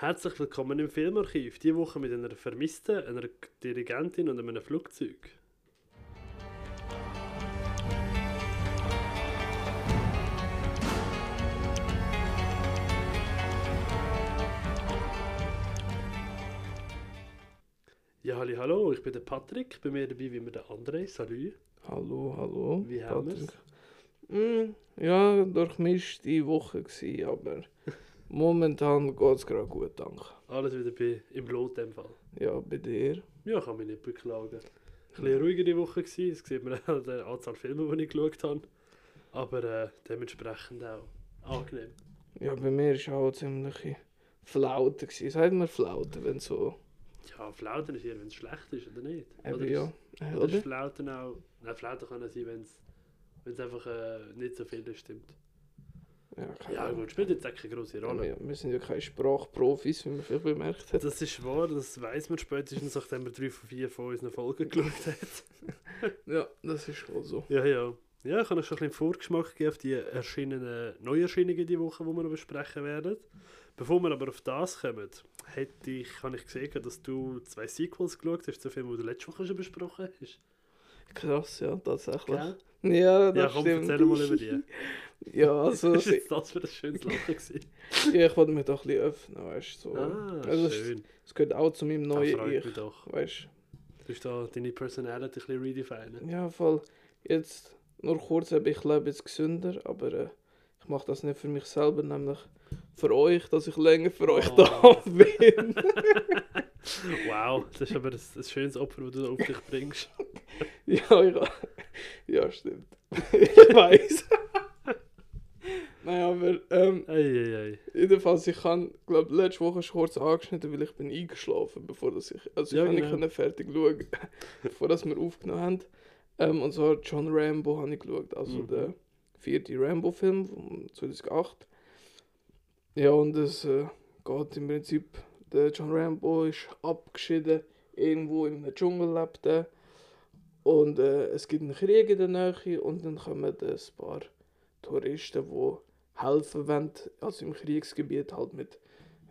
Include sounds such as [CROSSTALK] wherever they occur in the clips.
Herzlich willkommen im Filmarchiv. Diese Woche mit einer Vermissten, einer Dirigentin und einem Flugzeug. Ja, halli, hallo, ich bin der Patrick. Bei mir dabei wie immer der André. Salut. Hallo, hallo. Wie haben wir's? Mm, ja, durchmischte Woche gsi, aber [LAUGHS] momentan geht's gerade gut, danke. Alles wieder bei, im Blut in dem Fall. Ja, bei dir? Ja, kann mich nicht beklagen. Ein bisschen ruhigere Woche gewesen, das sieht man an der Anzahl Filme, die ich geschaut habe. Aber äh, dementsprechend auch angenehm. Ja, bei mir ist auch ziemlich Flaute gsi. Sagt man Flaute, wenn so... Ja, Flauten ist eher, wenn es schlecht ist, oder nicht? Eben, oder ja. Äh, Oder ist Oder? Flauten auch... Nein, Flauten kann auch sein, wenn es wenn es einfach äh, nicht so viel stimmt. Ja, Ja gut, spielt jetzt auch keine große Ja, Rolle. wir, wir sind ja keine Sprachprofis, wie man vielleicht bemerkt hat. Das ist wahr, das weiß man spätestens, nachdem man drei von vier von unseren Folgen geschaut hat. [LAUGHS] Ja, das ist wohl so. Ja, ja. Ja, ich habe euch schon ein bisschen Vorgeschmack gegeben auf die erschienenen Neuerscheinungen diese Woche, die wir noch besprechen werden. Bevor wir aber auf das kommen, hätte ich, habe ich gesehen, dass du zwei Sequels geschaut hast zu Filmen, die du letzte Woche schon besprochen hast. Krass, ja, tatsächlich. Gell? Ja, das Ja, komm, stimmt. erzähl mal über die. [LAUGHS] Ja, also... [LAUGHS] Was ist das für ein schönes Lachen gewesen? ja, ich wollte mich doch ein bisschen öffnen, weißt du. So. Ah, also, schön. Es gehört auch zu meinem neuen freut Ich, mich doch. weißt Du hast da deine Personality ein bisschen redefinen. Ja, voll. Jetzt nur kurz, ich lebe jetzt gesünder, aber äh, ich mache das nicht für mich selber, nämlich für euch, dass ich länger für euch Oh. da [LAUGHS] bin. [LAUGHS] Wow, das ist aber ein, ein schönes Opfer, das du auf dich bringst. ja, ich, ja, stimmt. ich weiß. Nein, aber ähm, Eieiei. jedenfalls, ich habe, glaube letzte Woche schon kurz angeschnitten, weil ich bin eingeschlafen, bevor das ich, also Ja, ich genau. nicht fertig schauen, [LAUGHS] bevor das wir aufgenommen haben. Ähm, und zwar John Rambo habe ich geschaut, also Mhm. der vierte Rambo-Film von 2008. Ja, und es äh, geht im Prinzip, der John Rambo ist abgeschieden, irgendwo im Dschungel lebt er. Und äh, es gibt einen Krieg in der Nähe und dann kommen ein paar Touristen, die helfen wollen, also im Kriegsgebiet halt mit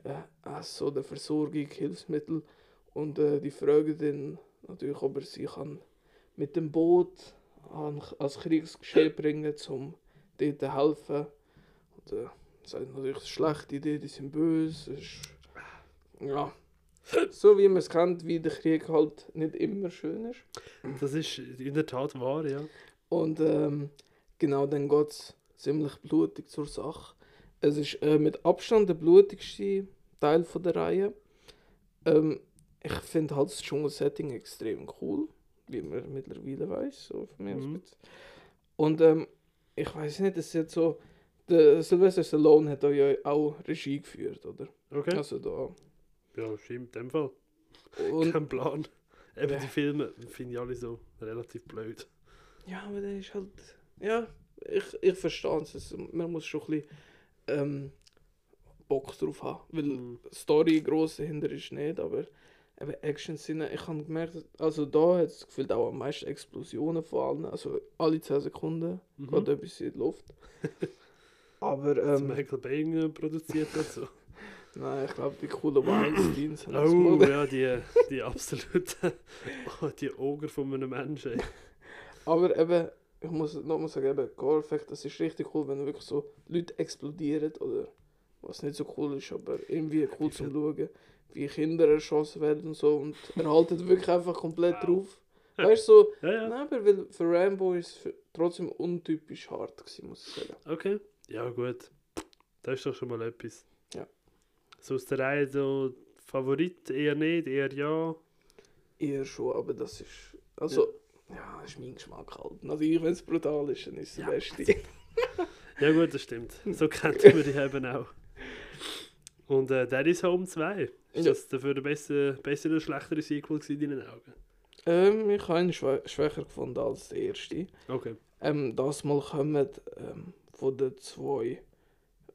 äh, Essen oder Versorgung, Hilfsmittel. Und äh, die fragen dann natürlich, ob er sie kann mit dem Boot an, als Kriegsgeschehen bringen um dort zu helfen. Und äh, natürlich, es ist eine schlechte Idee, die sind böse. Ist, ja, so wie man es kennt, wie der Krieg halt nicht immer schön ist. Das ist in der Tat wahr, ja. Und ähm, genau, dann geht es ziemlich blutig zur Sache. Es ist äh, mit Abstand der blutigste Teil von der Reihe. Ähm, ich finde halt das Dschungelsetting extrem cool, wie man mittlerweile weiß. So von mir Mhm. Und ähm, ich weiß nicht, es ist jetzt so. Der Sylvester Stallone hat ja auch Regie geführt, oder? Okay. Also da. Ja, stimmt, in dem Fall. Und [LAUGHS] Kein Plan. Eben Ja. die Filme finde ich alle so relativ blöd. Ja, aber der ist halt. Ja, ich, ich verstehe es. Man muss schon ein bisschen ähm, Bock drauf haben. Weil Mhm. Story gross dahinter ist nicht, aber eben Action-Szene. Ich habe gemerkt, also da hat es gefühlt auch am meisten Explosionen von allen. Also alle 10 Sekunden Mhm. geht etwas in die Luft. [LAUGHS] aber Das ähm, Michael Bay produziert hat so. [LAUGHS] nein, ich glaube, die coolen Weinsteins haben das Oh, ja, die, die absoluten [LAUGHS] oh, die Augen von einem Menschen. Aber eben, ich muss nochmal sagen, eben, Gore Effect, das ist richtig cool, wenn wirklich so Leute explodieren oder was nicht so cool ist, aber irgendwie cool zum Schauen, wie Kinder erschossen werden und so und er haltet wirklich einfach komplett drauf. Weißt du, so, Ja, ja. nein, aber weil für Rambo ist es trotzdem untypisch hart gewesen, muss ich sagen. Okay. Ja, gut. Das ist doch schon mal etwas. Ja. So aus der Reihe so Favorit eher nicht, eher ja. Eher schon, aber das ist, also, ja, das ist mein Geschmack halt. Natürlich, wenn es brutal ist, dann ist es Ja. das Beste. [LAUGHS] Ja gut, das stimmt. So [LAUGHS] kennt man die eben auch. Und äh, Daddy's Home 2. Ist Ja. das dafür der bessere, bessere oder schlechtere Sequel in deinen Augen? Ähm, ich habe ihn schwä schwächer gefunden als der erste. Okay. Ähm, das Mal kommen ähm, von den zwei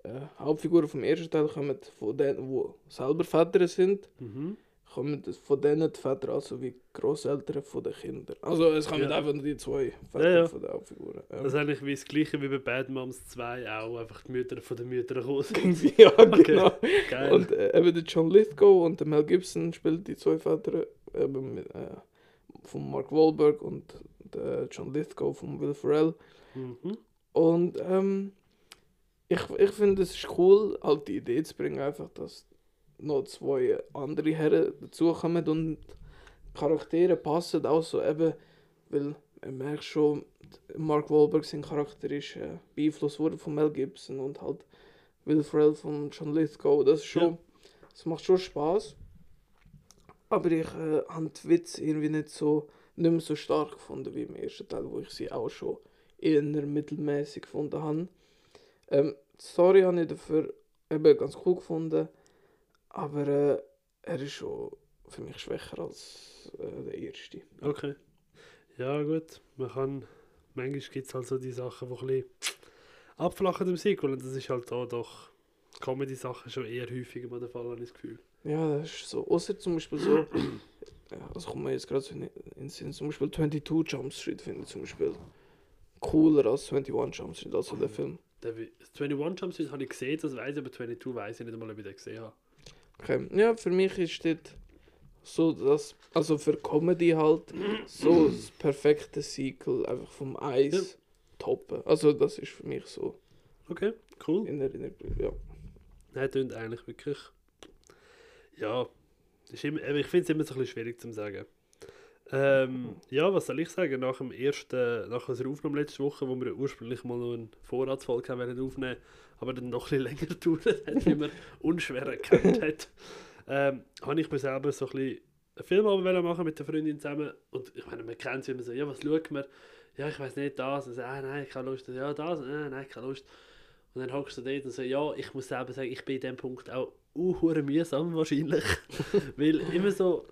äh, Hauptfiguren vom ersten Teil kommen von denen, die selber Väter sind, Mhm. Kommen das von denen die Väter, also wie Großeltern von den Kindern. Also es kommen Ja. einfach nur die zwei Väter Ja, ja. von den Hauptfiguren. Ja. Das ist eigentlich wie das gleiche wie bei Bad Moms 2 auch, einfach die Mütter von den Müttern gekommen [LAUGHS] sind. ja, [LAUGHS] Okay. genau. Geil. Und äh, eben der John Lithgow und der Mel Gibson spielen die zwei Väter eben äh, von Mark Wahlberg und der John Lithgow von Will Ferrell. mhm. Und ähm, ich, ich finde es ist cool, halt die Idee zu bringen, einfach, dass noch zwei andere Herren dazukommen und die Charaktere passen auch so eben, weil man merkt schon, Mark Wahlberg sein Charakter ist äh, beeinflusst worden von Mel Gibson und halt Will Ferrell von John Lithgow. Das ist schon, das macht schon Spaß. Aber ich äh, habe die Witz irgendwie nicht so nicht mehr so stark gefunden wie im ersten Teil, wo ich sie auch schon eher mittelmäßig gefunden habe. Ähm, die Story habe ich dafür eben ganz cool gefunden, aber äh, er ist schon für mich schwächer als äh, der erste. Okay. Ja, gut. Man kann. Manchmal gibt es halt so die Sachen, die ein bisschen abflachen im Sequel. Und das ist halt da doch. Comedy-Sachen schon eher häufiger mal der Fall, habe ich das Gefühl. Ja, das ist so. Außer zum Beispiel so. [CLEARS THROAT] ja, das kommt mir jetzt gerade so in den Sinn. Zum Beispiel 22 Jump Street finde ich zum Beispiel cooler als 21 Jump Street, also der Film. Der, Wi- 21 Jump Street habe ich gesehen, das weiß ich, aber 22 weiß ich nicht einmal, ob ich den gesehen habe. Okay. Ja, für mich ist das so das, also für Comedy halt, so [CLEARS THROAT] das perfekte Sequel einfach vom Eis Ja. toppen. Also das ist für mich so Okay, cool. in Erinnerung. Ja. Nein, tönt eigentlich wirklich. Ja, ist immer, ich finde es immer so ein bisschen schwierig zu sagen. Ähm, ja, was soll ich sagen? Nach dem ersten, nach unserer Aufnahme letzte Woche, wo wir ursprünglich mal noch eine Vorratsfolge haben wollen aufnehmen, aber dann noch ein [LAUGHS] länger gedauert hat, wie man [LAUGHS] unschwer erkannt hat, ähm, habe ich mir selber so ein bisschen einen Film machen mit der Freundin zusammen. Und ich meine, man kennt es immer so, ja, was schaut man? Ja, ich weiß nicht, das. Und so, ah, nein, keine Lust. Ja, das. Ah, nein, keine Lust. Und dann hockst du dort und so, ja, ich muss selber sagen, ich bin in dem Punkt auch uh, mühsam wahrscheinlich. [LAUGHS] Weil immer so,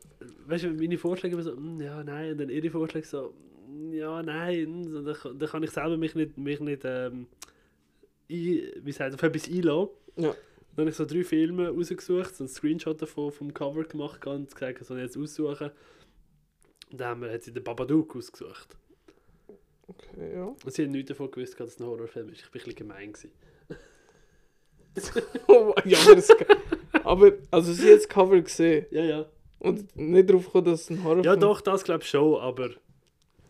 weißt du, meine Vorschläge immer so, «Mm, ja, nein, und dann ihre Vorschläge so, «Mm, ja, nein, so, dann, dann kann ich selber mich nicht, mich nicht ähm, ein, wie sagt, auf etwas einlassen. Ja. Dann habe ich so drei Filme rausgesucht, so einen Screenshot davon vom Cover gemacht und gesagt, so jetzt aussuchen. Und dann haben wir, hat sie den Babadook ausgesucht. Okay, ja. Und sie hat nichts davon gewusst, dass es ein Horrorfilm ist. Ich war ein bisschen gemein. Gewesen. Ja, aber, es, aber also sie hat das Cover gesehen Ja, ja. und nicht darauf gekommen, dass es ein Horrorfilm Ja, doch, das glaube ich schon, aber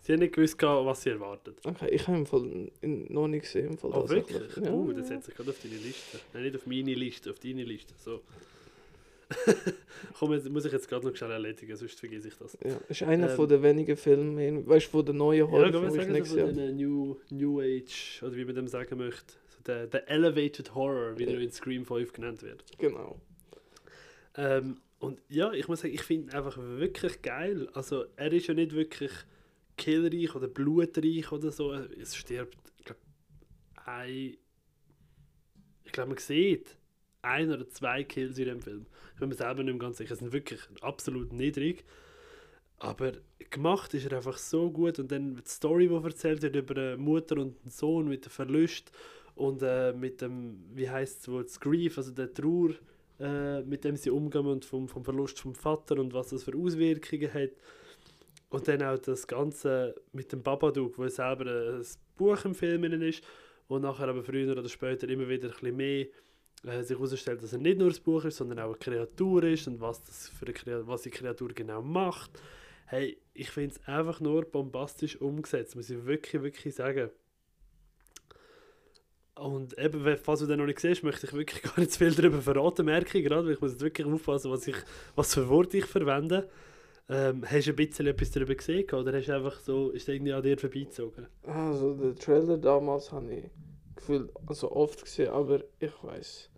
sie hat nicht gewusst, was sie erwartet. Okay, ich habe im Fall noch nicht gesehen. Im Fall Oh, wirklich? Ja. Oh, das setzt sich gerade auf deine Liste. Nein, nicht auf meine Liste, auf deine Liste. So. [LAUGHS] Komm, jetzt muss ich jetzt gerade noch schnell erledigen, sonst vergesse ich das. Ja, ist einer Ähm, von den wenigen Filmen, weißt du, von den neuen Ja, Horrorfilmen, ich sagen, habe. den New, New Age, oder wie man dem sagen möchte. Der, der Elevated Horror, wie Ja. er in Scream 5 genannt wird. Genau. Ähm, und ja, ich muss sagen, ich finde ihn einfach wirklich geil. Also, er ist ja nicht wirklich killreich oder blutreich oder so. Es stirbt, ich glaube, ein. Ich glaube, man sieht ein oder zwei Kills in dem Film. Ich bin mir selber nicht mehr ganz sicher. Es sind wirklich absolut niedrig. Aber gemacht ist er einfach so gut. Und dann die Story, die erzählt wird über eine Mutter und einen Sohn mit dem Verlust und äh, mit dem, wie heißt es, Grief, also der Trauer, äh, mit dem sie umgehen und vom, vom Verlust vom Vater und was das für Auswirkungen hat. Und dann auch das Ganze mit dem Babadook, wo selber ein Buch im Film ist und nachher aber früher oder später immer wieder ein bisschen mehr äh, sich herausstellt, dass er nicht nur ein Buch ist, sondern auch eine Kreatur ist und was, das für eine Kreatur, was die Kreatur genau macht. Hey, ich finde es einfach nur bombastisch umgesetzt, muss ich wirklich, wirklich sagen. Und eben, wenn- falls du den noch nicht siehst, möchte ich wirklich [LAUGHS] gar nicht zu viel darüber verraten, merke ich gerade, weil ich muss jetzt wirklich aufpassen, was, ich, was für Worte ich verwende. Ähm, hast du ein bisschen etwas darüber gesehen oder hast du einfach so, ist irgendwie an dir vorbeigezogen? Also, den Trailer damals habe ich gefühlt, also oft gesehen, aber ich weiß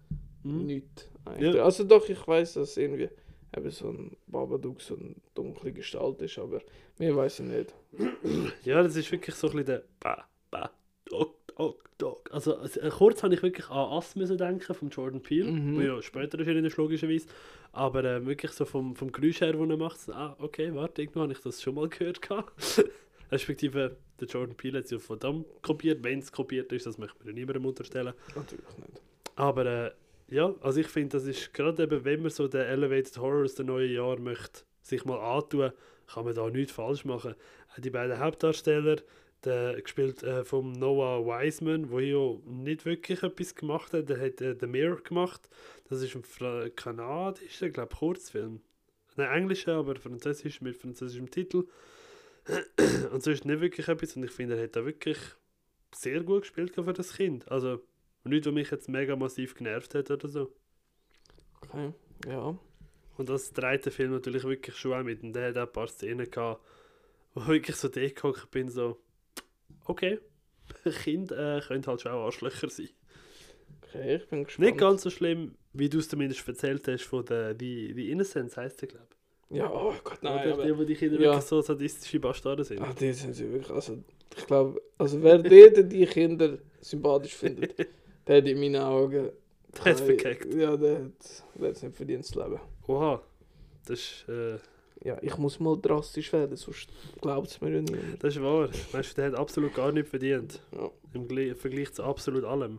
Hm? nichts. eigentlich. Ja. Also, doch, ich weiß, dass irgendwie eben so ein Babadook so eine dunkle Gestalt ist, aber mehr weiß ich nicht. Ja, das ist wirklich so ein bisschen der ba, ba, dog, dog, dog. Also, also äh, kurz habe ich wirklich an Ass müssen denken von Jordan Peele, Mhm. ja später ist, logischerweise. Aber äh, wirklich so vom, vom Geräusch her, wo er macht, so, ah, okay, warte, irgendwo habe ich das schon mal gehört. [LAUGHS] Respektive, der Jordan Peele hat es ja von dem kopiert. Wenn es kopiert ist, das möchte man niemandem unterstellen. Natürlich nicht. Aber äh, Ja, also ich finde, das ist gerade eben, wenn man so den Elevated Horror aus dem neuen Jahr möchte, sich mal antun, kann man da nichts falsch machen. Auch die beiden Hauptdarsteller, der gespielt äh, vom Noah Wiseman, wo ja nicht wirklich etwas gemacht hat, der hat äh, The Mirror gemacht. Das ist ein Fra kanadischer, glaube Kurzfilm. Nein, englischer, aber französisch mit französischem Titel. und so ist nicht wirklich etwas und ich finde, er hat da wirklich sehr gut gespielt für das Kind. Also nichts, was mich jetzt mega massiv genervt hat oder so. Okay, ja. Und das dreht der Film natürlich wirklich schon auch mit. Und der hat auch ein paar Szenen gehabt, wo ich wirklich so gehockt bin, so, okay, [LAUGHS] Kind äh, können halt schon auch Arschlöcher sein. Okay, ich bin gespannt. Nicht ganz so schlimm, wie du es zumindest erzählt hast von der The, The Innocence, heisst der, glaube ich. Ja, oh Gott, nein. Oder aber, die, wo die Kinder ja. wirklich so sadistische Bastarde sind. ah, die sind sie wirklich. Also, ich glaube, also wer dort die Kinder sympathisch findet, [LAUGHS] der hat in meinen Augen. Der hat's verkackt. Ja, der hat hat's nicht verdient zu leben. Oha, das ist, äh, Ja, ich muss mal drastisch werden, sonst glaubt es mir ja niemand. das ist wahr. Weißt du, der hat absolut gar nichts verdient. Ja. Im Gle- Vergleich zu absolut allem.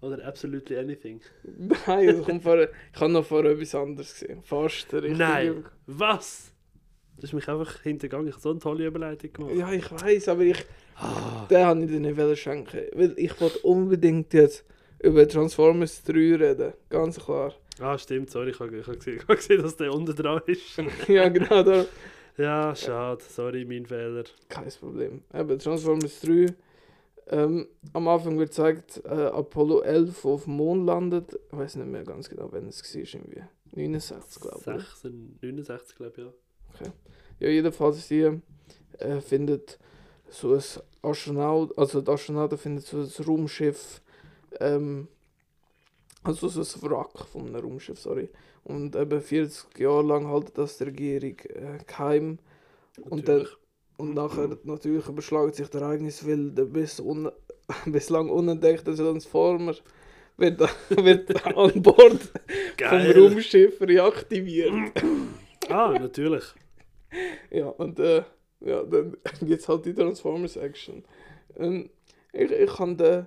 Oder absolutely anything. [LAUGHS] Nein, kommt vor, ich habe noch vorher etwas anderes gesehen. Fast der richtige- Nein! Was? Das ist mich einfach hintergangen. Ich habe so eine tolle Überleitung gemacht. Ja, ich weiß, aber ich, Ah, den habe ich dir nicht schenken. Weil ich wollte unbedingt jetzt über Transformers 3 reden. Ganz klar. Ah stimmt, sorry, ich habe, ich habe, gesehen, [LAUGHS] ich habe gesehen, dass der unten dran ist. [LAUGHS] ja, genau da. Ja, schade, sorry, mein Fehler. Kein Problem. Eben, Transformers 3. Ähm, am Anfang wird gezeigt, äh, Apollo 11 auf dem Mond landet. Ich weiß nicht mehr ganz genau, wann es war. Irgendwie 69, glaube ich. 6, 69, glaube ich, ja. Ja, jedenfalls die äh, findet so ein Astronaut, also der Astronaut findet so ein Raumschiff, ähm, also so ein Wrack von einem Raumschiff, sorry. Und eben 40 Jahre lang haltet das die Regierung äh, geheim. Und dann Natürlich. und nachher natürlich überschlägt sich der Ereignis, weil der bis un [LAUGHS] bislang unentdeckte Transformer wird, [LAUGHS] wird an Bord vom Geil. Raumschiff reaktiviert. Ah, natürlich. [LAUGHS] Ja, und äh, ja, dann gibt es halt die Transformers-Action. Ähm, ich, ich kann da.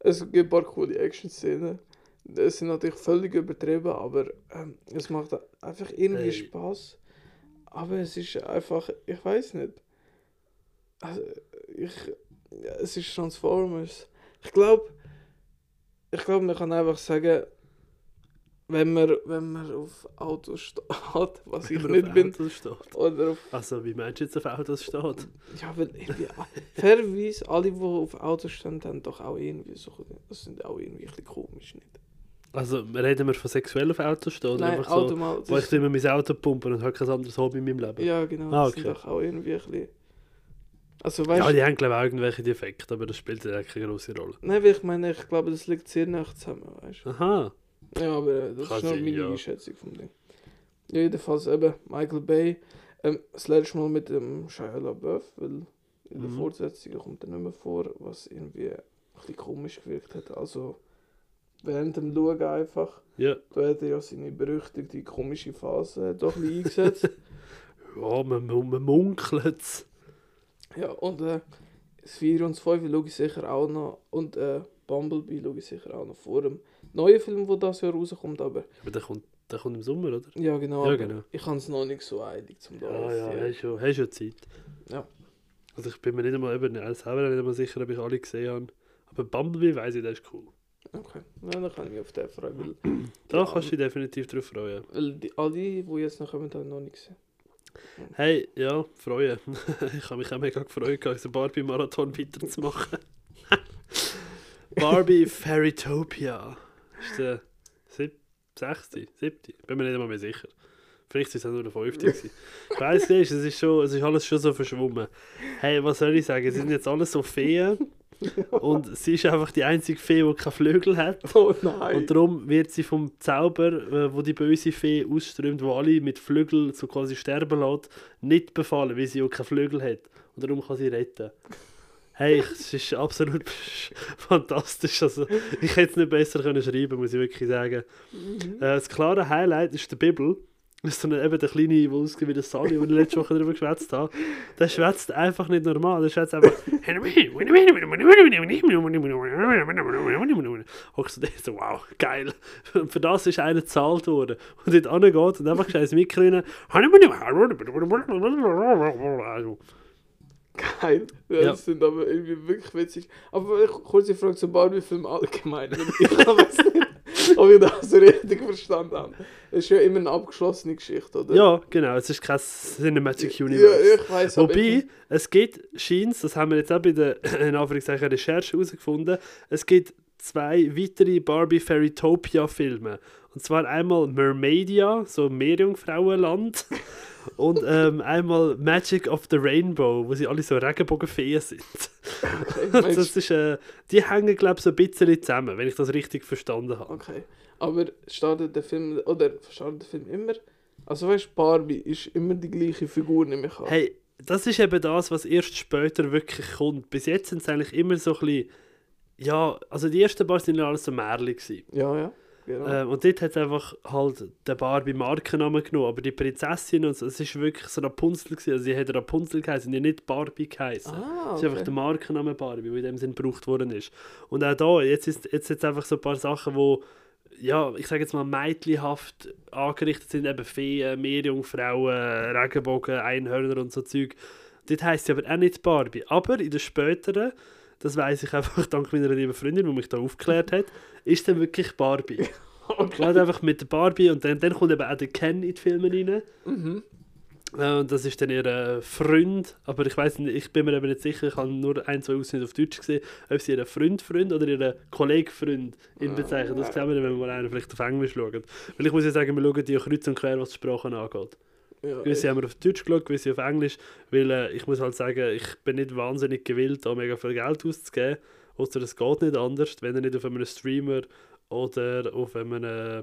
Es gibt ein paar coole Action-Szenen. Es sind natürlich völlig übertrieben, aber ähm, es macht einfach irgendwie Hey. Spaß. Aber es ist einfach, ich weiß nicht. Also, ich, ja, es ist Transformers. Ich glaube, ich glaube, man kann einfach sagen, wenn man, wenn man auf Autos steht, [LAUGHS] was ich Wenn man nicht auf bin, Autos steht. oder auf Also, wie meinst du jetzt auf Autos steht? ja, weil irgendwie, fairerweise, alle, die auf Autos stehen, haben doch auch irgendwie so, das sind auch irgendwie ein bisschen komisch, nicht? Also, reden wir von sexuell auf Autos stehen? Oder Nein, einfach so, Automal, wo ich immer mein Auto pumpe und habe kein anderes Hobby in meinem Leben? Ja, genau, Ah, das sind okay. doch auch irgendwie ein bisschen... Also weißt Ja, die haben glaube ich auch irgendwelche Defekte, aber das spielt ja keine große Rolle. nein, weil ich meine, ich glaube, das liegt sehr nah zusammen, weißt Aha. du? Ja, aber äh, das Kann ist nur meine ja. Einschätzung vom Ding. Ja, jedenfalls eben, Michael Bay, ähm, das letzte Mal mit dem Shia LaBeouf, weil in der Mhm. Fortsetzung kommt er nicht mehr vor, was irgendwie ein bisschen komisch gewirkt hat. Also, während dem Schauen einfach... Ja. Da hat er ja seine berüchtigte komische Phase doch ein eingesetzt. [LAUGHS] Ja, man, man, man munkelt es. ja, und äh, das 4 und das 5 schaue ich sicher auch noch. Und äh, Bumblebee schaue ich sicher auch noch vor dem neuen Film, der das Jahr rauskommt. Aber Aber der kommt, der kommt im Sommer, oder? ja, genau. Ja, genau. Ich habe es noch nicht so eilig zum da. Ja, ja, hast schon, hast schon Zeit. Ja. Also ich bin mir nicht einmal, eben, selber nicht einmal sicher, ob ich alle gesehen habe. Aber Bumblebee weiss ich, der ist cool. Okay, ja, dann kann ich mich auf den freuen. Weil, [CLEARS THROAT] Da kannst du dich definitiv drauf freuen. weil die, alle, die jetzt noch kommen, haben noch nicht gesehen. Hey, ja, freuen. [LAUGHS] ich habe mich auch mega gefreut, unseren Barbie-Marathon weiterzumachen. [LAUGHS] Barbie Fairytopia. Ist der sieb sechste, siebte? Bin mir nicht einmal mehr sicher. Vielleicht ist es auch nur der fünfte. Ich weiss nicht, es ist, schon, es ist alles schon so verschwommen. Hey, was soll ich sagen? Sie sind jetzt alle so Feen. [LAUGHS] Und sie ist einfach die einzige Fee, die keine Flügel hat. Oh nein! Und darum wird sie vom Zauber, äh, wo die böse Fee ausströmt, wo alle mit Flügeln so quasi sterben lässt, nicht befallen, weil sie auch keine Flügel hat. Und darum kann sie retten. Hey, es ist absolut [LAUGHS] fantastisch. Also, ich hätte es nicht besser können schreiben, muss ich wirklich sagen. Mhm. Äh, das klare Highlight ist die Bibel. Das ist so eine, eben der kleine, der aussieht wie der Sally, den ich letzte Woche darüber geschwätzt habe. Der schwätzt einfach nicht normal. Der schwätzt einfach. [LAUGHS] Hockst du so, wow, geil. Und für das ist einer gezahlt worden. Und dort angeht und einfach scheiß Mikro rein. Geil. Ja, Ja. Das sind aber irgendwie wirklich witzig. Aber ich kurze Frage zum Barbie-Film allgemein. [LAUGHS] Ich weiß nicht, [LAUGHS] ob ich das richtig verstanden habe. Es ist ja immer eine abgeschlossene Geschichte, oder? Ja, genau. Es ist kein Cinematic Ja, Universe. ich weiß. aber Wobei, ich- es gibt, scheint das haben wir jetzt auch bei der [CLEARS THROAT] in Anführungszeichen, Recherche herausgefunden, es gibt zwei weitere Barbie Fairytopia Filme. Und zwar einmal Mermaidia, so Meerjungfrauenland, und ähm, einmal Magic of the Rainbow, wo sie alle so Regenbogenfeen sind. Okay, [LAUGHS] das ist, äh, die hängen, glaube ich, so ein bisschen zusammen, wenn ich das richtig verstanden habe. okay. Aber startet der Film, oder startet der Film immer? Also weißt du, Barbie ist immer die gleiche Figur, nehme ich an. Hey, das ist eben das, was erst später wirklich kommt. Bis jetzt sind es eigentlich immer so ein bisschen, ja, also die ersten paar sind ja alles so Märchen. Ja, ja. Genau. Ähm, und dort hat einfach halt der Barbie Markennamen genommen, aber die Prinzessin und so, es ist wirklich so Rapunzel gewesen, also sie hat Rapunzel geheißen, die nicht Barbie geheißen. ah, Das ist einfach der Markenname Barbie, der in dem Sinn gebraucht worden ist. Und auch da, jetzt ist jetzt jetzt einfach so ein paar Sachen, wo ja, ich sage jetzt mal mädchenhaft angerichtet sind, eben Feen, Meerjungfrauen, Regenbogen, Einhörner und so Zeug. Dort heisst sie aber auch nicht Barbie. Aber in der späteren, das weiß ich einfach [LAUGHS] dank meiner lieben Freundin, die mich da aufgeklärt hat, ist dann wirklich Barbie. [LAUGHS] Okay. Gerade einfach mit der Barbie und dann, dann kommt eben auch der Ken in die Filme rein. Mhm. Äh, Und das ist dann ihr äh, Freund, aber ich weiß nicht, ich bin mir eben nicht sicher, ich habe nur ein, zwei Ausschnitte auf Deutsch gesehen, ob sie ihren Freund, Freund oder ihren Kollegen, Freund ihn bezeichnen. Das sehen wir dann, wenn wir mal einen vielleicht auf Englisch schauen. Weil ich muss ja sagen, wir schauen die kreuz und quer, was die Sprachen angeht. Ja, Gewisse haben wir auf Deutsch geschaut, gewisse auf Englisch, weil äh, ich muss halt sagen, ich bin nicht wahnsinnig gewillt, da mega viel Geld auszugeben, außer es geht nicht anders, wenn er nicht auf einem Streamer oder auf einem äh,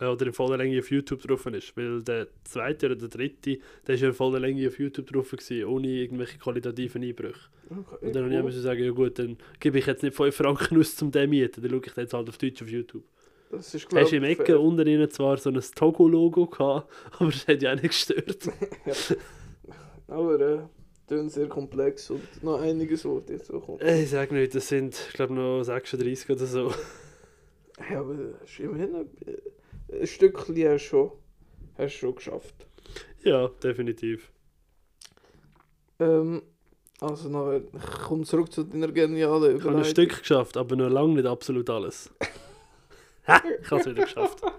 oder in voller Länge auf YouTube drauf ist, weil der zweite oder der dritte, der ist ja in voller Länge auf YouTube drauf gewesen, ohne irgendwelche qualitativen Einbrüche. okay, Und dann ich cool. müssen sagen, ja gut, dann gebe ich jetzt nicht 5 Franken aus zum den mieten, dann schaue ich jetzt halt auf Deutsch auf YouTube. Das ist, Du glaub hast im ich, Ecke fair. unten innen zwar so ein Togo-Logo gehabt, [LAUGHS] aber das hat ja auch nicht gestört. [LAUGHS] Aber äh, tun sehr komplex und noch einiges, was jetzt so kommt. Ich sage nicht, das sind, ich glaube, noch 36 oder so. Ja, aber ist immerhin ein, ein Stückchen hast du schon, hast du schon geschafft. Ja, definitiv. Ähm, also nachher, ich komme zurück zu deiner genialen Ich habe ein Stück geschafft, aber noch lange nicht absolut alles. [LAUGHS] Ha, ich habe es wieder geschafft. Ah,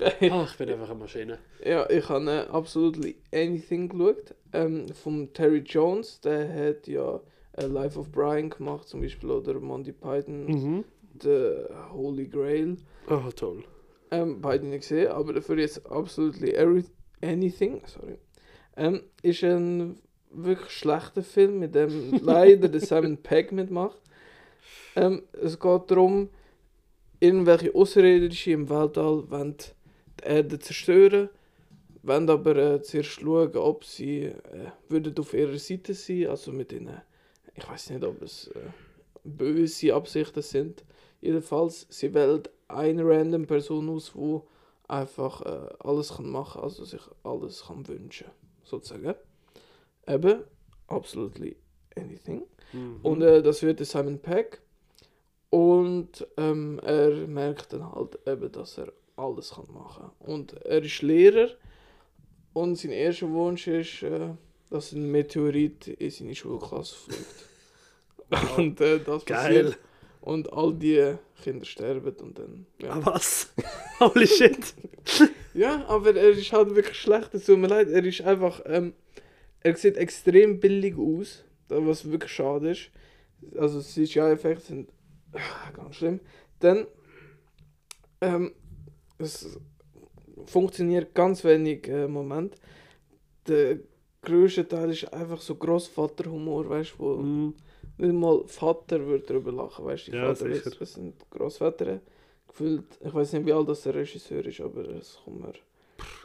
[LAUGHS] ich bin einfach eine Maschine. Ja, ich habe äh, Absolutely Anything geschaut. Ähm, von Terry Jones, der hat ja äh, Life of Brian gemacht, zum Beispiel, oder Monty Python, Mhm. The Holy Grail. Oh, toll. Ähm, beide nicht gesehen, aber dafür jetzt Absolutely Every Anything, sorry, ähm, ist ein wirklich schlechter Film, mit dem [LAUGHS] leider der Simon Pegg mitmacht. Ähm, es geht darum, irgendwelche Außerirdische im Weltall wollen die Erde zerstören, wollen aber äh, zuerst schauen, ob sie äh, würden auf ihrer Seite sein, also mit ihnen, ich weiß nicht, ob es äh, böse Absichten sind. Jedenfalls, sie wählt eine random Person aus, die einfach äh, alles kann machen, also sich alles kann wünschen, sozusagen. Eben, absolutely anything. Mhm. Und äh, das wird Simon Peck. Und ähm, er merkt dann halt eben, dass er alles kann machen. Und er ist Lehrer und sein erster Wunsch ist, äh, dass ein Meteorit in seine Schulklasse fliegt. [LAUGHS] und äh, das Geil. passiert. Und all die Kinder sterben und dann. Ja. Ah, was? [LAUGHS] Holy shit. [LAUGHS] Ja, aber er ist halt wirklich schlecht. Es tut mir leid. Er ist einfach. Ähm, er sieht extrem billig aus. Was wirklich schade ist. Also, CGI-Effekte sind ganz schlimm. Dann. Ähm, es funktioniert ganz wenig äh, Moment. Der größte Teil ist einfach so Großvaterhumor, weißt du, wo Mhm. nicht mal Vater würde darüber lachen, weißt du? Ja, Vater, sicher. Das, das sind Großväter. Gefühlt, ich weiß nicht, wie alt das der Regisseur ist, aber es kommt mir.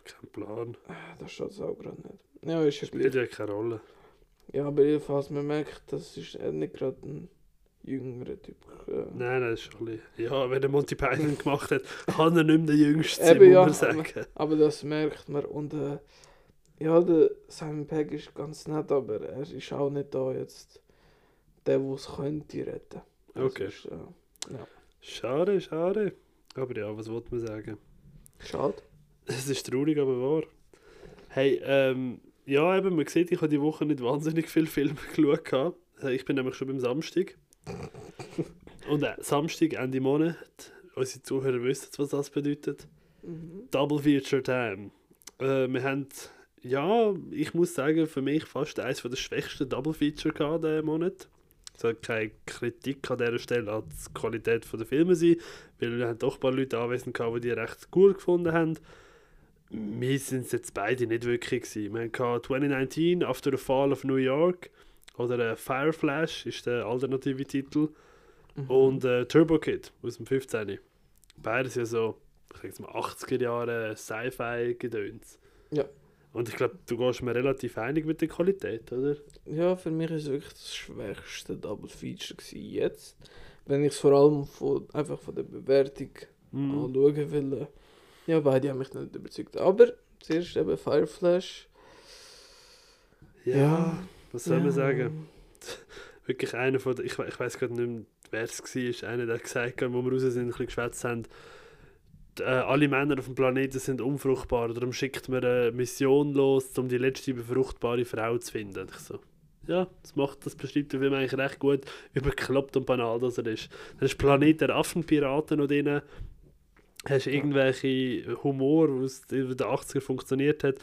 Kein Plan. Das steht es auch gerade nicht. Ja, ist Spielt ja keine Rolle. Ja, aber jedenfalls, man merkt, das ist nicht gerade ein jüngeren Typ. Äh, Nein, nein, das ist schon ein bisschen... Ja, wenn der Monty Python gemacht hat, [LAUGHS] kann er nicht mehr der Jüngste Eben, sein, muss ja, man sagen. Aber das merkt man. Und äh, ja, der Simon Pegg ist ganz nett, aber er ist auch nicht da jetzt der, der es könnte retten. Das Okay. Ist, äh, Schade, schade. Aber ja, was wollte man sagen? schade. Es ist traurig, aber wahr. Hey, ähm, ja, eben, man sieht, ich habe die Woche nicht wahnsinnig viele Filme [LAUGHS] geschaut. Ich bin nämlich schon beim Samstag. Und äh, Samstag, Ende Monat, unsere Zuhörer wissen, was das bedeutet. Mhm. Double Feature Time. Äh, wir haben, ja, ich muss sagen, für mich fast eines der schwächsten Double Feature gehabt diesen Monat. Es soll keine Kritik an dieser Stelle an die Qualität der Filme sein, weil wir haben doch ein paar Leute anwesend gehabt, die die recht gut gefunden haben. Wir sind es jetzt beide nicht wirklich gewesen. Wir hatten 2019 After the Fall of New York oder äh, Fire Flash ist der alternative Titel Mhm. und äh, Turbo Kid aus dem 15. Beides ja so, ich sag jetzt mal 80er Jahre Sci-Fi-Gedöns. Ja. Und ich glaube, du gehst mir relativ einig mit der Qualität, oder? Ja, für mich ist es wirklich das schwächste Double Feature gewesen jetzt. Wenn ich es vor allem von, einfach von der Bewertung Mhm. anschauen will. äh, Ja, beide haben mich nicht überzeugt. Aber zuerst eben Fireflash. Ja, was soll man Ja. sagen? [LAUGHS] Wirklich einer von der, ich, ich weiß gerade nicht mehr, wer es war, einer, der gesagt hat, wo wir raus sind, ein bisschen geschwätzt haben, äh, alle Männer auf dem Planeten sind unfruchtbar, darum schickt man eine Mission los, um die letzte befruchtbare Frau zu finden. Ich so, ja, das macht, das beschreibt den Film eigentlich recht gut, wie bekloppt und banal das er ist. Dann ist Planet der Affenpiraten noch drin, hast irgendwelche Humor, was in den 80er funktioniert hat,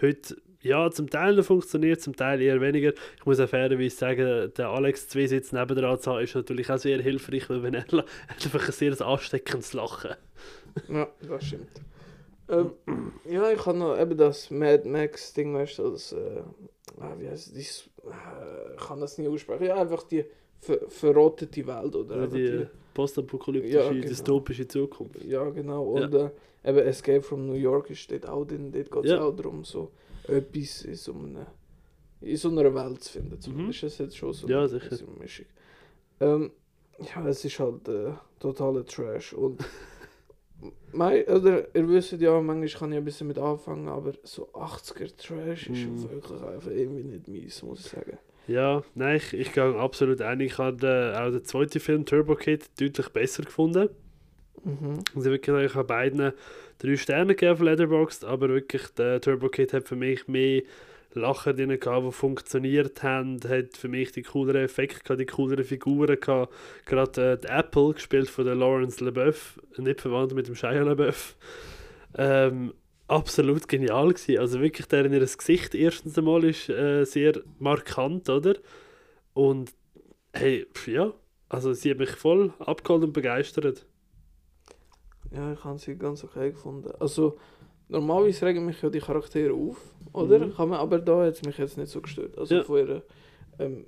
heute ja, zum Teil funktioniert, zum Teil eher weniger. Ich muss auch fairerweise sagen, der Alex zwei Sitze nebendran zu haben, ist natürlich auch sehr hilfreich, weil wenn er, [LAUGHS] er hat einfach ein sehr ansteckendes Lachen. Ja, das stimmt. Ähm, ja, ich habe noch eben das Mad Max Ding, weißt du, das, äh, ah, wie heißt das, äh, ich kann das nicht aussprechen, ja, einfach die ver verrottete Welt oder Oder einfach die postapokalyptische, Ja, genau. dystopische Zukunft. Ja, genau. Ja. Und Äh, eben Escape from New York ist dort auch drin. Dort geht es Ja. auch darum, so etwas in so, einer, in so einer Welt zu finden. Zumindest ist es jetzt schon so Mhm. Ja, eine- sicher. Mischung. Ähm, ja, es ist halt äh, totaler Trash. Und [LAUGHS] mei, oder, ihr wisst ja, manchmal kann ich ein bisschen mit anfangen, aber so 80er Trash ist Mhm. wirklich einfach irgendwie nicht meins, muss ich sagen. Ja, nein, ich, ich gehe absolut einig. Ich habe äh, auch den zweiten Film, Turbo Kid, deutlich besser gefunden. Mhm. Also wirklich, ich habe beiden drei Sterne gegeben auf Letterboxd, aber wirklich, der Turbo Kid hat für mich mehr Lachen drin gehabt, die funktioniert haben, hat für mich die cooleren Effekte gehabt, die cooleren Figuren gehabt. Gerade äh, die Apple, gespielt von der Lawrence LeBeouf, nicht verwandt mit dem Shia LeBeouf, ähm, absolut genial gewesen. Also wirklich, deren ihr Gesicht erstens einmal ist äh, sehr markant, oder? Und hey, ja, also sie hat mich voll abgeholt und begeistert. Ja, ich habe sie ganz okay gefunden. Also, normalerweise regen mich ja die Charaktere auf, oder? Mhm. Kann man, aber da hat es mich jetzt nicht so gestört. Also Ja. von ihrer, ähm,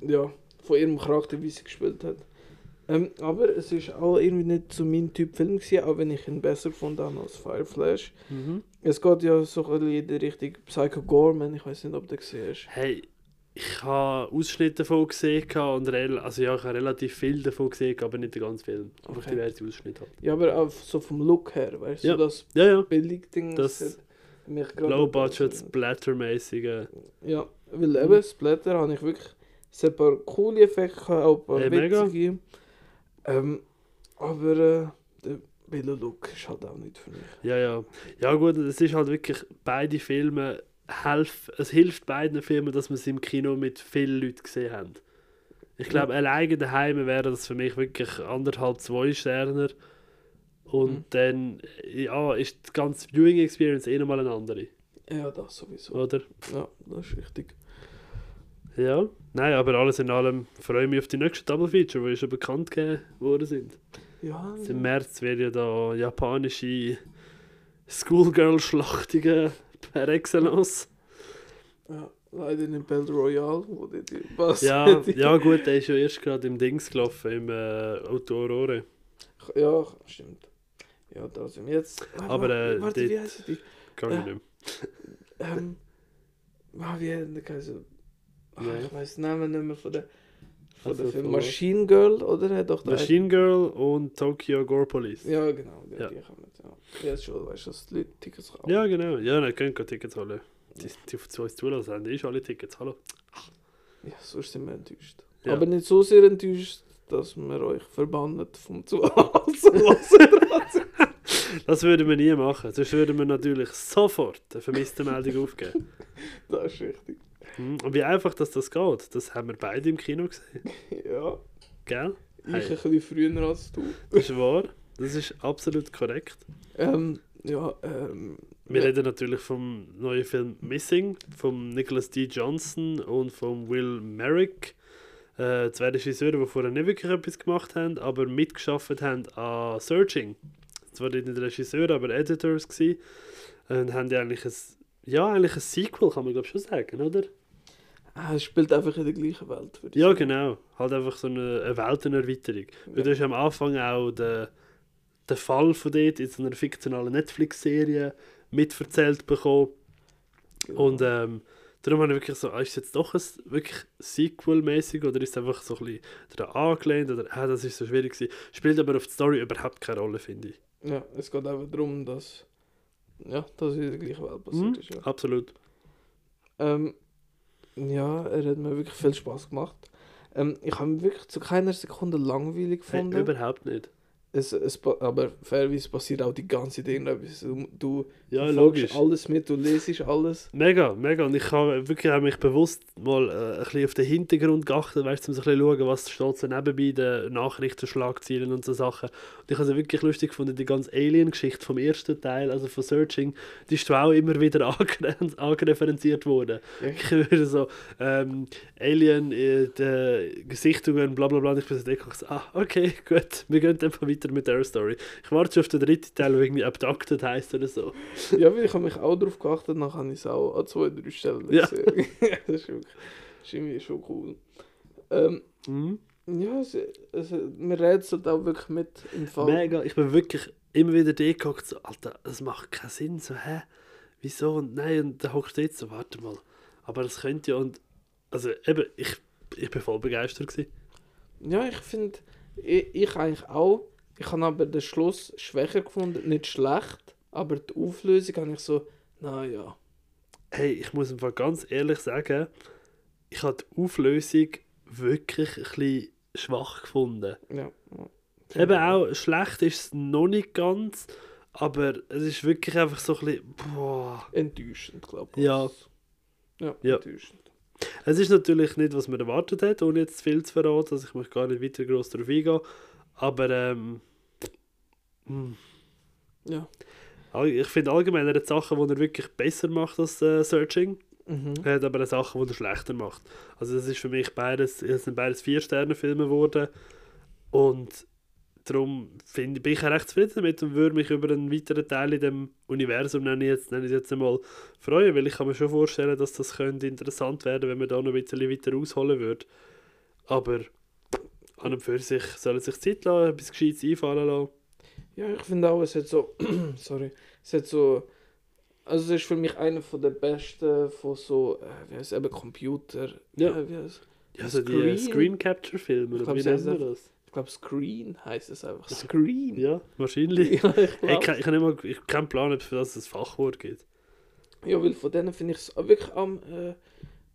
ja, von ihrem Charakter, wie sie gespielt hat. Ähm, aber es ist auch irgendwie nicht so mein Typ Film gewesen, auch wenn ich ihn besser gefunden habe als Fireflash. Mhm. Es geht ja so ein bisschen in die Richtung Psycho Gorman, ich weiß nicht, ob du den gesehen hast. Hey, ich habe Ausschnitte davon gesehen und also ja, ich habe relativ viel davon gesehen, aber nicht den ganzen Film. Einfach Okay. diverse Ausschnitte halt. Ja, aber auch so vom Look her, weißt du, Ja. so das Ja, ja. Billig-Ding. Das hat mich gerade Low auch Budget, so- Splatter-mäßige. Ja, weil eben Splatter habe ich wirklich es hat ein paar coole Effekte auch ein paar Hey, mega. witzige. Ähm, aber äh, der Billo-Look ist halt auch nicht für mich. Ja, ja. Ja gut, es ist halt wirklich, beide Filme helfen, es hilft beiden Filmen, dass wir sie im Kino mit vielen Leuten gesehen haben. Ich glaube, alleine daheim wäre das für mich wirklich anderthalb, zwei Sterne. Und Mhm. dann, ja, ist die ganze Viewing Experience eh nochmal eine andere, Ja, das sowieso. oder? Ja, das ist richtig. Ja, nein, aber alles in allem freue ich mich auf die nächsten Double Feature, die schon bekannt gegeben worden sind. Ja, Im März werden ja da japanische Schoolgirl-Schlachtungen [LAUGHS] per Excellence. ja, leider nicht Battle Royale, wo die, die was Ja, [LAUGHS] ja gut, der ist ja erst gerade im Dings gelaufen, im äh, Auto Aurore. ja, stimmt. Ja, da sind wir jetzt. Ah, Aber, äh, warte, wie heißt die? Kann ich Äh. nicht mehr. Ähm, ah, wie heißt Kaiser? Ah, Ja. Ich weiß den Namen nicht mehr von der. Von Also der Film von- Machine Girl, oder? Doch Machine Girl und Tokyo Gore Police. Ja, genau. Die, Ja. die kommen. Ja. Jetzt schon, weißt du, dass die Leute Tickets kaufen. Ja, genau. Ja, dann können wir Tickets holen. Die, die zu uns zulassen haben, ist alle Tickets. Hallo. Ja, sonst sind wir enttäuscht. Ja. Aber nicht so sehr enttäuscht, dass wir euch verbannen vom Zuhause. [LAUGHS] [LAUGHS] Das würden wir nie machen. Sonst würden wir natürlich sofort eine vermisste Meldung aufgeben. [LAUGHS] das ist richtig. Hm, Und wie einfach dass das geht, das haben wir beide im Kino gesehen. Ja, Gell? ich Hey. ein bisschen früher als du. Das ist wahr. Das ist absolut korrekt. Ähm, ja, ähm. Wir reden natürlich vom neuen Film Missing, von Nicholas D. Johnson und von Will Merrick. Äh, zwei Regisseure, die vorher nicht wirklich etwas gemacht haben, aber mitgeschafft haben an Searching. Zwar nicht Regisseure, aber Editors gewesen. Und haben ja eigentlich ein, ja, eigentlich ein Sequel, kann man glaube schon sagen, oder? ah, es spielt einfach in der gleichen Welt. Ja, sagen. genau. Halt einfach so eine, eine Weltenerweiterung. Weil Ja. du hast am Anfang auch den, den Fall von dort in so einer fiktionalen Netflix-Serie mitverzählt bekommen. Und ähm, darum habe ich wirklich so, ah, ist es jetzt doch ein wirklich Sequel-mäßig oder ist es einfach so ein bisschen daran angelehnt oder ah, das ist so schwierig gewesen. Spielt aber auf die Story überhaupt keine Rolle, finde ich. Ja, es geht einfach darum, dass. Ja, dass es in der gleichen Welt passiert Mhm, ist. Ja. Absolut. Ähm, ja, er hat mir wirklich viel Spaß gemacht. Ähm, ich habe ihn wirklich zu keiner Sekunde langweilig Hey, gefunden. überhaupt nicht. Es, es, aber fairerweise passiert auch die ganze Zeit irgendetwas. Du, du Ja, logisch. alles mit, du lesest alles. Mega, mega. Und ich habe wirklich auch mich bewusst mal äh, ein bisschen auf den Hintergrund geachtet, weißt du, um so ein bisschen schauen, was steht so nebenbei, den Nachrichtenschlagzeilen und so Sachen. Und ich habe es wirklich lustig gefunden, die ganze Alien-Geschichte vom ersten Teil, also von Searching, die ist auch immer wieder [LAUGHS] angereferenziert worden. Ja. Ich würde so, ähm, Alien, äh, die Gesichtungen, bla bla bla. Und ich bin so, ah, okay, [LAUGHS] gut, wir gehen einfach weiter mit der Story. Ich warte schon auf den dritten Teil, der irgendwie Abducted heisst oder so. ja, weil ich habe mich auch darauf geachtet, dann habe ich es auch an zwei, drei Stellen Ja. gesehen. [LAUGHS] das ist, wirklich, das ist irgendwie schon cool. Ähm, Mhm. ja, es, es, man rätselt auch wirklich mit im Fall. Mega, ich bin wirklich immer wieder da geguckt, so, Alter, das macht keinen Sinn, so, hä, wieso und nein, und dann hockst du jetzt so, warte mal, aber das könnte ja, und, also eben, ich, ich bin voll begeistert gewesen. Ja, ich finde, ich, ich eigentlich auch. Ich habe aber den Schluss schwächer gefunden, nicht schlecht, aber die Auflösung habe ich so, naja. Hey, ich muss einfach ganz ehrlich sagen, ich habe die Auflösung wirklich ein bisschen schwach gefunden. Ja. ja. Eben auch, schlecht ist es noch nicht ganz, aber es ist wirklich einfach so ein bisschen, boah. Enttäuschend, glaube ich. Ja. Ja, Ja. enttäuschend. Es ist natürlich nicht, was man erwartet hat, ohne jetzt zu viel zu verraten. Also ich möchte gar nicht weiter groß darauf eingehen. Aber ähm, hm. Ja. All- ich finde allgemein, er hat Sachen, die er wirklich besser macht als äh, Searching. Mhm. Er hat aber auch Sachen, die er schlechter macht. Also das ist für mich beides, es sind beides Vier-Sterne-Filme geworden. Und darum finde, bin ich recht zufrieden damit und würde mich über einen weiteren Teil in dem Universum, nenne ich jetzt, nenne ich jetzt einmal, freuen, weil ich kann mir schon vorstellen, dass das könnte interessant werden, wenn man da noch ein bisschen weiter ausholen würde. Aber an und für sich sollen sich Zeit lassen, etwas Gescheites einfallen lassen. Ja, ich finde auch, es hat so, [CLEARS THROAT] sorry, es hat so, also es ist für mich einer von der besten von so, äh, wie heißt es, eben Computer, Ja. äh, wie heißt es? Ja, also die Screen? Screen Capture Filme, Ich oder wie heißt wir das? Ich glaube Screen heißt es einfach. Screen. Ja, wahrscheinlich. [LAUGHS] Ja, ich Hey, ich, glaube. ich habe nicht mal ich keinen Plan, ob es für das ein Fachwort gibt. Ja, weil von denen finde ich es wirklich am, äh,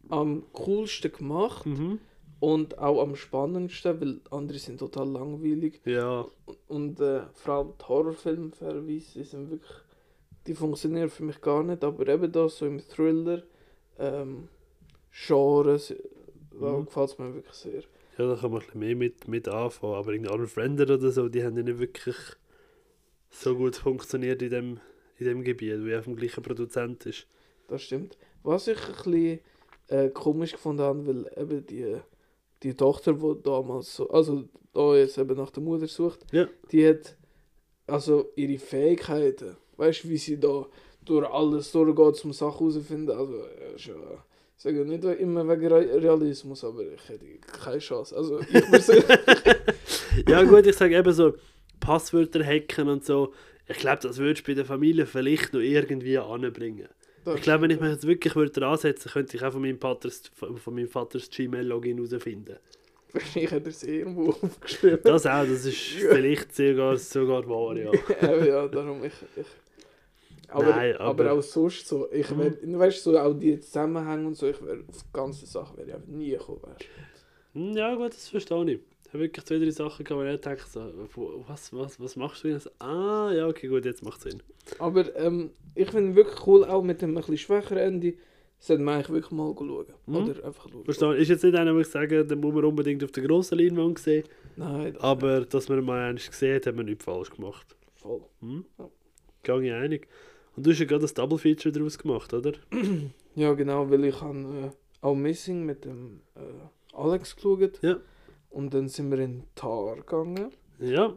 am coolsten gemacht Mhm. Und auch am spannendsten, weil andere sind total langweilig. Ja, Und äh, vor allem die Horrorfilme fairerweise, die sind wirklich, die funktionieren für mich gar nicht, aber eben da so im Thriller, ähm, Genre, Mhm. gefällt es mir wirklich sehr. ja, da kann man ein bisschen mehr mit, mit anfangen. Aber irgendwie Unfriended oder so, die haben ja nicht wirklich so gut funktioniert in dem, in dem Gebiet, wie auf dem gleichen Produzent ist. Das stimmt. Was ich ein bisschen äh, komisch gefunden habe, weil eben die, die Tochter, die damals so, also da jetzt eben nach der Mutter sucht, Ja. die hat also ihre Fähigkeiten, weißt du, wie sie da durch alles durchgeht, um Sachen herauszufinden. Also, ja, ich sage nicht immer wegen Re- Realismus, aber ich hätte keine Chance. Also, ich. [LAUGHS] Ja gut, ich sage eben so, Passwörter hacken und so. Ich glaube, das würdest du bei der Familie vielleicht noch irgendwie anbringen. Das Ich glaube, wenn ich mich jetzt wirklich würde dran setzen könnte ich auch von meinem Vaters, von meinem Vaters Gmail-Login herausfinden. [LAUGHS] Wahrscheinlich hat er es irgendwo aufgeschrieben. Das auch, das ist [LAUGHS] vielleicht sogar, sogar wahr, ja. [LAUGHS] Eben, ja, darum ich. ich aber, Nein, aber, aber- auch sonst so, ich Mhm. wär, du weißt so, auch die Zusammenhänge und so, ich wäre auf die ganze Sache wäre ich nie gekommen. Hm, Ja, gut, das verstehe ich. Habe wirklich zwei, drei Sachen gehabt, wo ich so, wo- was, was, was machst du jetzt? Ah, ja, okay, gut, jetzt macht Sinn. Aber ähm, ich finde wirklich cool, auch mit dem bisschen schwächeren Ende, sollte man eigentlich wirklich mal schauen. Mhm. Oder einfach schauen. Verstehe. Ist jetzt nicht einer, wo ich sage, den muss man unbedingt auf der grossen Leinwand sehen, Nein, das aber dass man mal eines gesehen hat, hat man nichts falsch gemacht. voll. Hm? Ja. Gang ich einig. Und du hast ja gerade das Double Feature daraus gemacht, oder? [CLEARS THROAT] Ja, genau, weil ich habe äh, auch Missing mit dem äh, Alex geschaut. Ja. Und dann sind wir in Tar gegangen. Ja,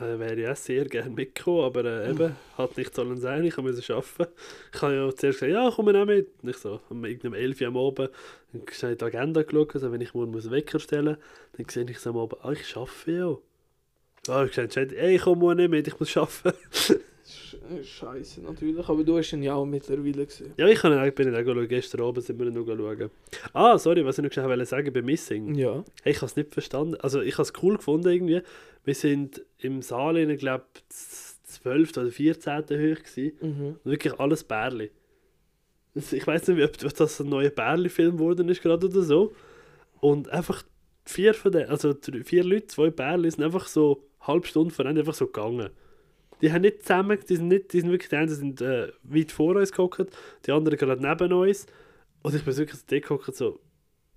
äh, wäre ich auch sehr gerne mitgekommen, aber äh, eben, [LAUGHS] hat nicht sollen sein, ich musste arbeiten. Ich habe ja zuerst gesagt, ja, komm auch mit. Und ich so, um irgendeinem 11 Uhr am Abend, dann habe ich die Agenda geschaut, also wenn ich morgen muss Wecker stellen muss, dann sehe ich so am Abend, ah, ich arbeite ja. Ja, ich habe gesagt, ey, ich komme morgen nicht mit, ich muss arbeiten. [LAUGHS] Äh, Scheiße, natürlich. Aber du hast ihn ja auch mittlerweile gesehen. Ja, ich kann eigentlich- bin ihn auch schauen, gestern Abend sind wir ihn noch schauen. Ah, sorry, was ich noch schnell wollte sagen bei Missing. Ja. Hey, ich habe es nicht verstanden. Also ich habe es cool gefunden irgendwie. Wir sind im Saal, ich glaube, 12. oder 14. hoch gewesen. Mhm. Wirklich alles Bärli. Ich weiß nicht, ob das ein neuer Bärli-Film geworden ist gerade oder so. Und einfach vier von denen, also vier Leute, zwei Bärli, sind einfach so eine halbe Stunde voran einfach so gegangen. Die haben nicht zusammen, die sind, nicht, die sind wirklich, die einen sind äh, weit vor uns gehockt, die anderen gerade neben uns. Und ich bin wirklich so gehockt, so,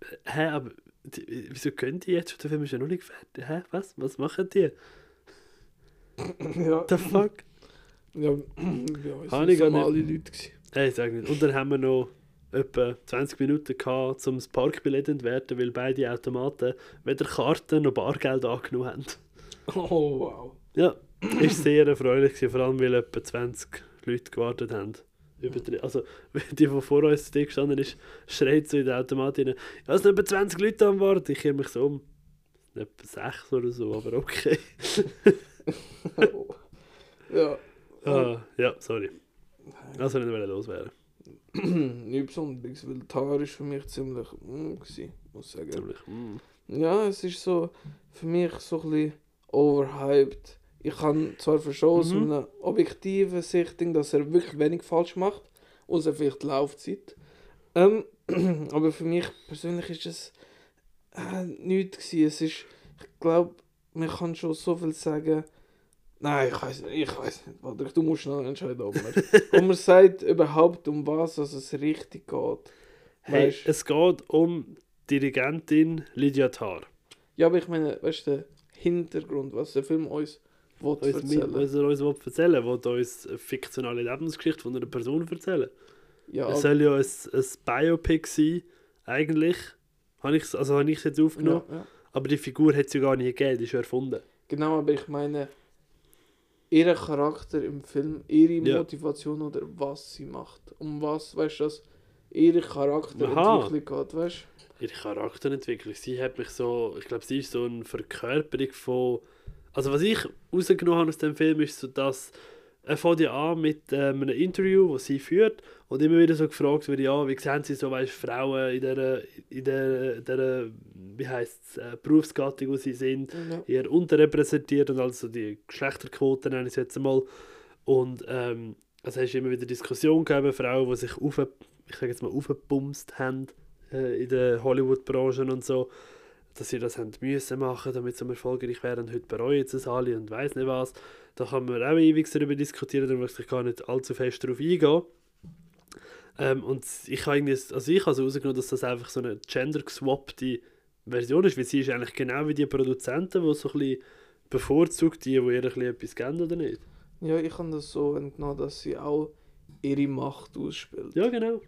äh, hä, aber die, wieso können die jetzt schon? Der Film ist ja noch nicht fertig. Hä, was? Was machen die? ja. The fuck? Ja, [CLEARS THROAT] ja es waren normale Leute. Gewesen. Hey, sag nicht. Und dann haben wir noch etwa 20 Minuten gehabt, um das Parkbillett zu entwerten, weil beide Automaten weder Karten noch Bargeld angenommen haben. [LAUGHS] Oh, wow. Ja, ist sehr erfreulich gewesen, vor allem weil etwa 20 Leute gewartet haben. Also, [LAUGHS] die, die vor uns da gestanden ist, schreit so in den Automat rein, ja, es sind etwa 20 Leute am Warten. Ich kehre mich so um. Etwa 6 oder so, aber okay. [LAUGHS] ja. Ah, ja, sorry. Also nicht mehr loswerden. [CLEARS THROAT] Nicht besonders, weil Tar ist für mich ziemlich mm, gewesen, muss ich sagen. Ziemlich. Mm. Ja, es ist so für mich so ein bisschen overhyped. Ich kann zwar verstehen aus Mhm. einer objektiven Sichtung, dass er wirklich wenig falsch macht, außer vielleicht die Laufzeit. Ähm, [CLEARS THROAT] aber für mich persönlich ist es äh, nichts gewesen. Es ist, ich glaube, man kann schon so viel sagen. Nein, ich weiß nicht, ich weiß nicht, Patrick, du musst noch entscheiden, ob man, [LAUGHS] ob man sagt überhaupt um was also es richtig geht. Hey, Weißt- es geht um Dirigentin Lydia Tarr. Ja, aber ich meine, weißt du, der Hintergrund, was der Film uns Uns, erzählen was er uns erzählen will, will uns eine fiktionale Lebensgeschichte von einer Person erzählen. Ja, es soll ja ein, ein Biopic sein, eigentlich. Habe ich, also habe ich es jetzt aufgenommen. ja, ja. Aber die Figur hat es ja gar nicht gegeben, die ist ja erfunden. Genau, aber ich meine, ihr Charakter im Film, ihre. Motivation oder was sie macht. Um was, weißt du, dass ihre Charakterentwicklung geht, weißt Ihre Charakterentwicklung. Sie hat mich so, ich glaube, sie ist so eine Verkörperung von. Also, was ich rausgenommen habe aus dem Film, ist so, dass er fängt ja an mit ähm, einem Interview, das sie führt und immer wieder so gefragt wird, ja, wie sehen sie so, weißt, Frauen in der, in der, der wie heisst äh, Berufsgattung, wo sie sind? Ja. eher unterrepräsentiert und also die Geschlechterquoten nenne ich es jetzt einmal. Und ähm, also hast du immer wieder Diskussionen gegeben, Frauen, die sich auf, ich sage jetzt mal, aufgepumst haben äh, in der Hollywood-Branche und so, dass sie das haben müssen machen, damit sie erfolgreich wären. Und heute bereuen sie es alle und weiß nicht was. Da kann man auch ewig darüber diskutieren, da möchte ich gar nicht allzu fest darauf eingehen. Ähm, und ich habe irgendwie, also ich habe so rausgenommen, dass das einfach so eine gender-geswappte Version ist, weil sie ist eigentlich genau wie die Produzenten, die so ein bisschen bevorzugt, die, die ihr ein bisschen etwas geben oder nicht. ja, ich habe das so entnommen, dass sie auch ihre Macht ausspielt. Ja, genau.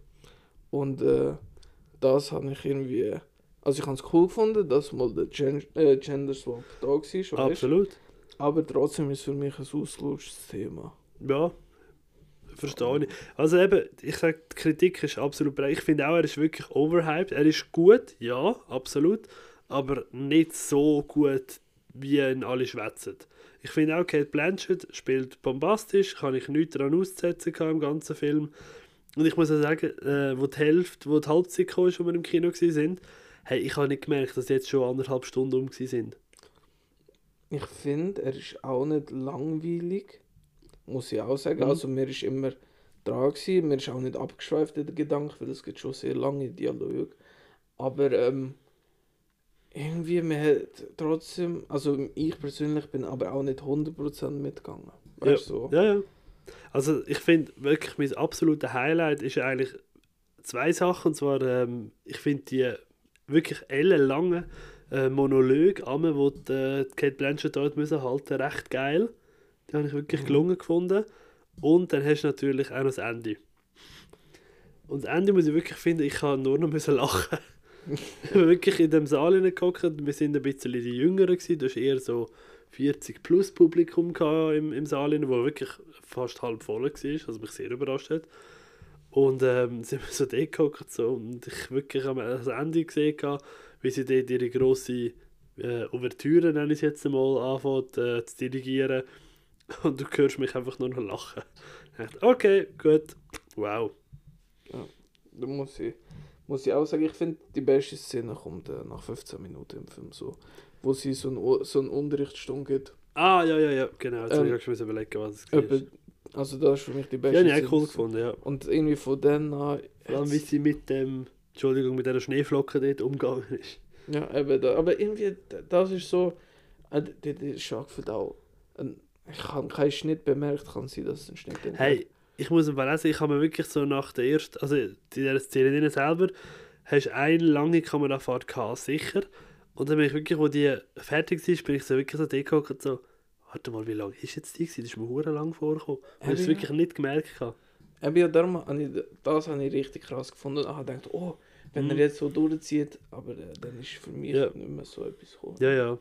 Und äh, das habe ich irgendwie. Also ich habe es cool gefunden, dass mal der Gen äh, Gender Swap da war, weißt? Absolut. aber trotzdem ist es für mich ein auslutschtes Thema. Ja, verstehe ich. Also eben, ich sage, die Kritik ist absolut bereit. Ich finde auch, er ist wirklich overhyped. Er ist gut, ja, absolut, aber nicht so gut, wie ihn alle schwätzen. Ich finde auch, Kate Blanchett spielt bombastisch, kann ich nichts daran auszusetzen gehabt im ganzen Film. Und ich muss auch sagen, äh, wo die Hälfte, wo die Halbzeit kam, als wir im Kino waren, hey, ich habe nicht gemerkt, dass jetzt schon anderthalb Stunden um sind. Ich finde, er ist auch nicht langweilig. Muss ich auch sagen. Mhm. Also mir ist immer dran gewesen. Mir ist auch nicht abgeschweift in der Gedanke, weil es gibt schon sehr lange Dialoge. Aber ähm, irgendwie, man hat trotzdem, also ich persönlich bin aber auch nicht 100% mitgegangen. Weißt du? So. Ja, ja. Also ich finde wirklich, mein absoluter Highlight ist eigentlich zwei Sachen. Und zwar, ähm, ich finde die wirklich ellenlangen äh, Monologe, einmal, wo die, äh, Kate Blanchett dort müssen halten, recht geil. Die habe ich wirklich Mhm. gelungen gefunden. Und dann hast du natürlich auch noch das Ende. Und das Ende muss ich wirklich finden, ich kann nur noch müssen lachen. [LAUGHS] wirklich in dem Saal hineingeguckt, wir sind ein bisschen die Jüngeren gewesen, du hast eher so 40 plus Publikum im, im Saal, rein, wo wirklich fast halb voll war, was mich sehr überrascht hat. Und ähm, [LAUGHS] sind wir so dort so, und ich wirklich am Ende gesehen, gehabt, wie sie dort ihre grosse äh, Ouvertüre, nenne ich es jetzt mal, anfängt äh, zu dirigieren. [LAUGHS] Und du hörst mich einfach nur noch lachen. Dachte, okay, gut, wow. Da muss ich, muss ich auch sagen, ich finde, die beste Szene kommt äh, nach 15 Minuten im Film so. Wo sie so, ein, so eine Unterrichtsstunde gibt. Ah, ja, ja, ja, genau. Jetzt Ähm, ähm, ich schon überlegen, was es war. Also das ist für mich die beste Ja, habe ich cool gefunden, ja. Und irgendwie von dann an... Vor allem, wie sie mit dem, Entschuldigung, mit dieser Schneeflocke dort umgegangen ist. Ja, eben, da, aber irgendwie, das ist so... Äh, der, der Schock für auch... Ich habe keinen Schnitt bemerkt, kann sein, dass es ein Schnitt ist. Hey, ich muss auch sagen, ich habe mir wirklich so nach der ersten, also in dieser Szene selber, hast du eine lange Kamerafahrt gehabt, sicher. Und dann bin ich wirklich, wo die fertig war, bin ich so wirklich so dort so, warte mal, wie lange ist jetzt die gewesen? Das ist mir hure lang vorgekommen. Und ich habe es wirklich nicht gemerkt. gehabt. Eben, ja, darum habe ich, das habe ich richtig krass gefunden. Ich habe gedacht, oh, wenn Mhm. er jetzt so durchzieht, aber äh, dann ist für mich Ja. nicht mehr so etwas gekommen. Ja, ja.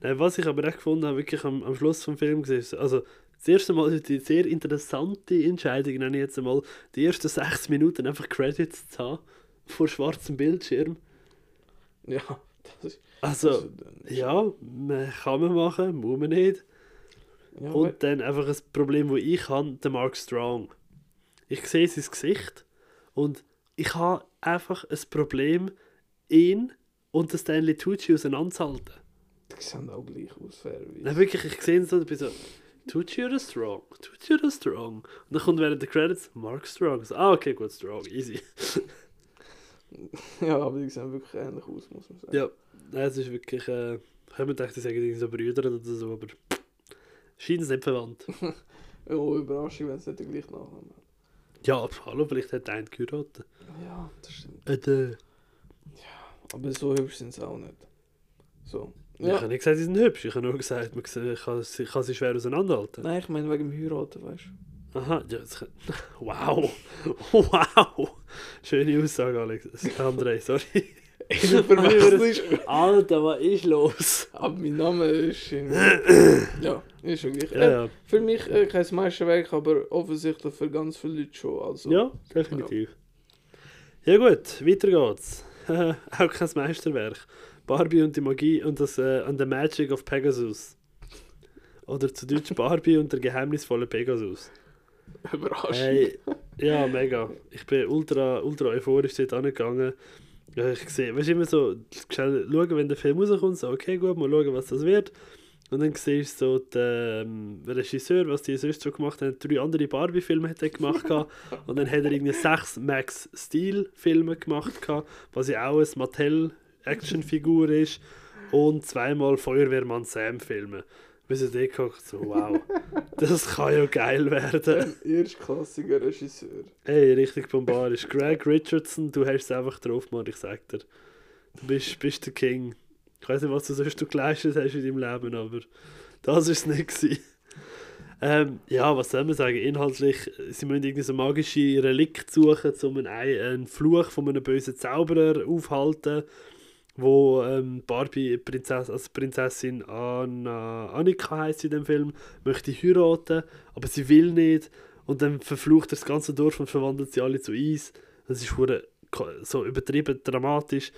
Nein, was ich aber echt gefunden habe, wirklich am, am Schluss vom Film gesehen, ist, also das erste Mal die sehr interessante Entscheidung, nenne ich jetzt einmal, die ersten sechs Minuten einfach Credits zu haben, vor schwarzem Bildschirm. Ja, das ist... Also, also, dann ist- ja, kann man machen, muss man nicht. Ja, Und dann einfach ein Problem, das ich habe, der Mark Strong. Ich sehe sein Gesicht und ich habe einfach ein Problem, ihn und den Stanley Tucci auseinanderzuhalten. Die sehen auch gleich aus, fairerweise. Nein, wirklich, ich sehe ihn so, ich bin so, Tucci oder Strong? Tucci oder Strong? Und dann kommt während der Credits Mark Strong. So, ah, okay, gut, Strong, easy. [LAUGHS] Ja, aber die sehen wirklich ähnlich aus, muss man sagen. Ja, es ist wirklich, äh, ich habe mir gedacht, die sagen irgendwie so Brüder oder so, aber scheint es nicht verwandt. Oh, Überraschung, wenn es nicht der gleiche Nachname hat. Ja, aber hallo, vielleicht hat einer geheiratet. Ja, das stimmt. Äh, Aber so hübsch sind sie auch nicht. So. Ich Ja. habe nicht gesagt, sie sind hübsch. Ich habe nur gesagt, man kann, kann, sie- kann sie schwer auseinanderhalten. Nein, ich meine wegen dem Heiraten, weißt du. Aha, ja, das kann... [LAUGHS] Wow. [LAUGHS] Wow. Schöne Aussage, Alex. André, sorry. Du verwechselst. Alter, was ist los? Aber mein Name ist. ja, ist schon gleich. Ja, ja. Für mich äh, kein Meisterwerk, aber offensichtlich für ganz viele Leute schon. Also. Ja, definitiv. Ja gut, weiter geht's. [LAUGHS] Auch kein Meisterwerk. Barbie und die Magie und das äh, and the Magic of Pegasus. Oder zu Deutsch Barbie und der geheimnisvolle Pegasus. Überraschend. Hey, ja, mega. Ich bin ultra, ultra euphorisch dort angegangen. Ja, ich sehe, weißt du, immer so, schnell schauen, wenn der Film rauskommt, so, okay, gut, mal schauen, was das wird. Und dann siehst du so den ähm, Regisseur, was die sonst so gemacht haben, drei andere Barbie-Filme hat er gemacht gehabt. [LAUGHS] und dann hat er irgendwie sechs Max Steel-Filme gemacht gehabt, was ja auch ein Mattel-Actionfigur ist. Und zweimal Feuerwehrmann Sam-Filme. Wir sind dort geguckt, so, wow, das kann ja geil werden. [LAUGHS] Erstklassiger Regisseur. Hey, richtig bombarisch. Greg Richardson, du hast es einfach drauf, Mann, ich sag dir. Du bist, bist der King. Ich weiß nicht, was du sonst du geleistet hast in deinem Leben, aber das war es nicht. gewesen. Ähm, ja, was soll man sagen? Inhaltlich, sie müssen irgendwie so magische Relikt suchen, um einen, einen Fluch von einem bösen Zauberer aufhalten, wo ähm, Barbie, Prinzess, also Prinzessin Anna, Annika heißt in dem Film, möchte heiraten, aber sie will nicht. Und dann verflucht er das ganze Dorf und verwandelt sie alle zu Eis. Das ist so übertrieben dramatisch.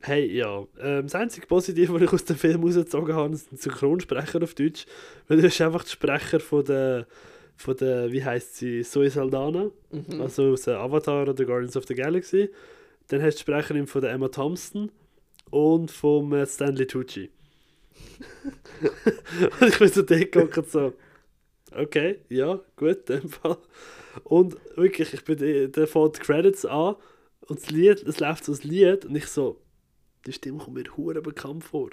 Hey, ja. Ähm, das einzige Positive, was ich aus dem Film rausgezogen habe, sind Synchronsprecher auf Deutsch. Weil du bist einfach der Sprecher von der, von der wie heißt sie, Zoe Saldana, Mhm. also aus Avatar oder Guardians of the Galaxy. Dann hast du die Sprecherin von der Emma Thompson und vom äh, Stanley Tucci. [LAUGHS] und ich bin so dort so, okay, ja, gut, in dem Fall. Und wirklich, ich bin, da fängt die Credits an und das Lied, es läuft so das Lied und ich so, die Stimme kommt mir hure bekannt vor.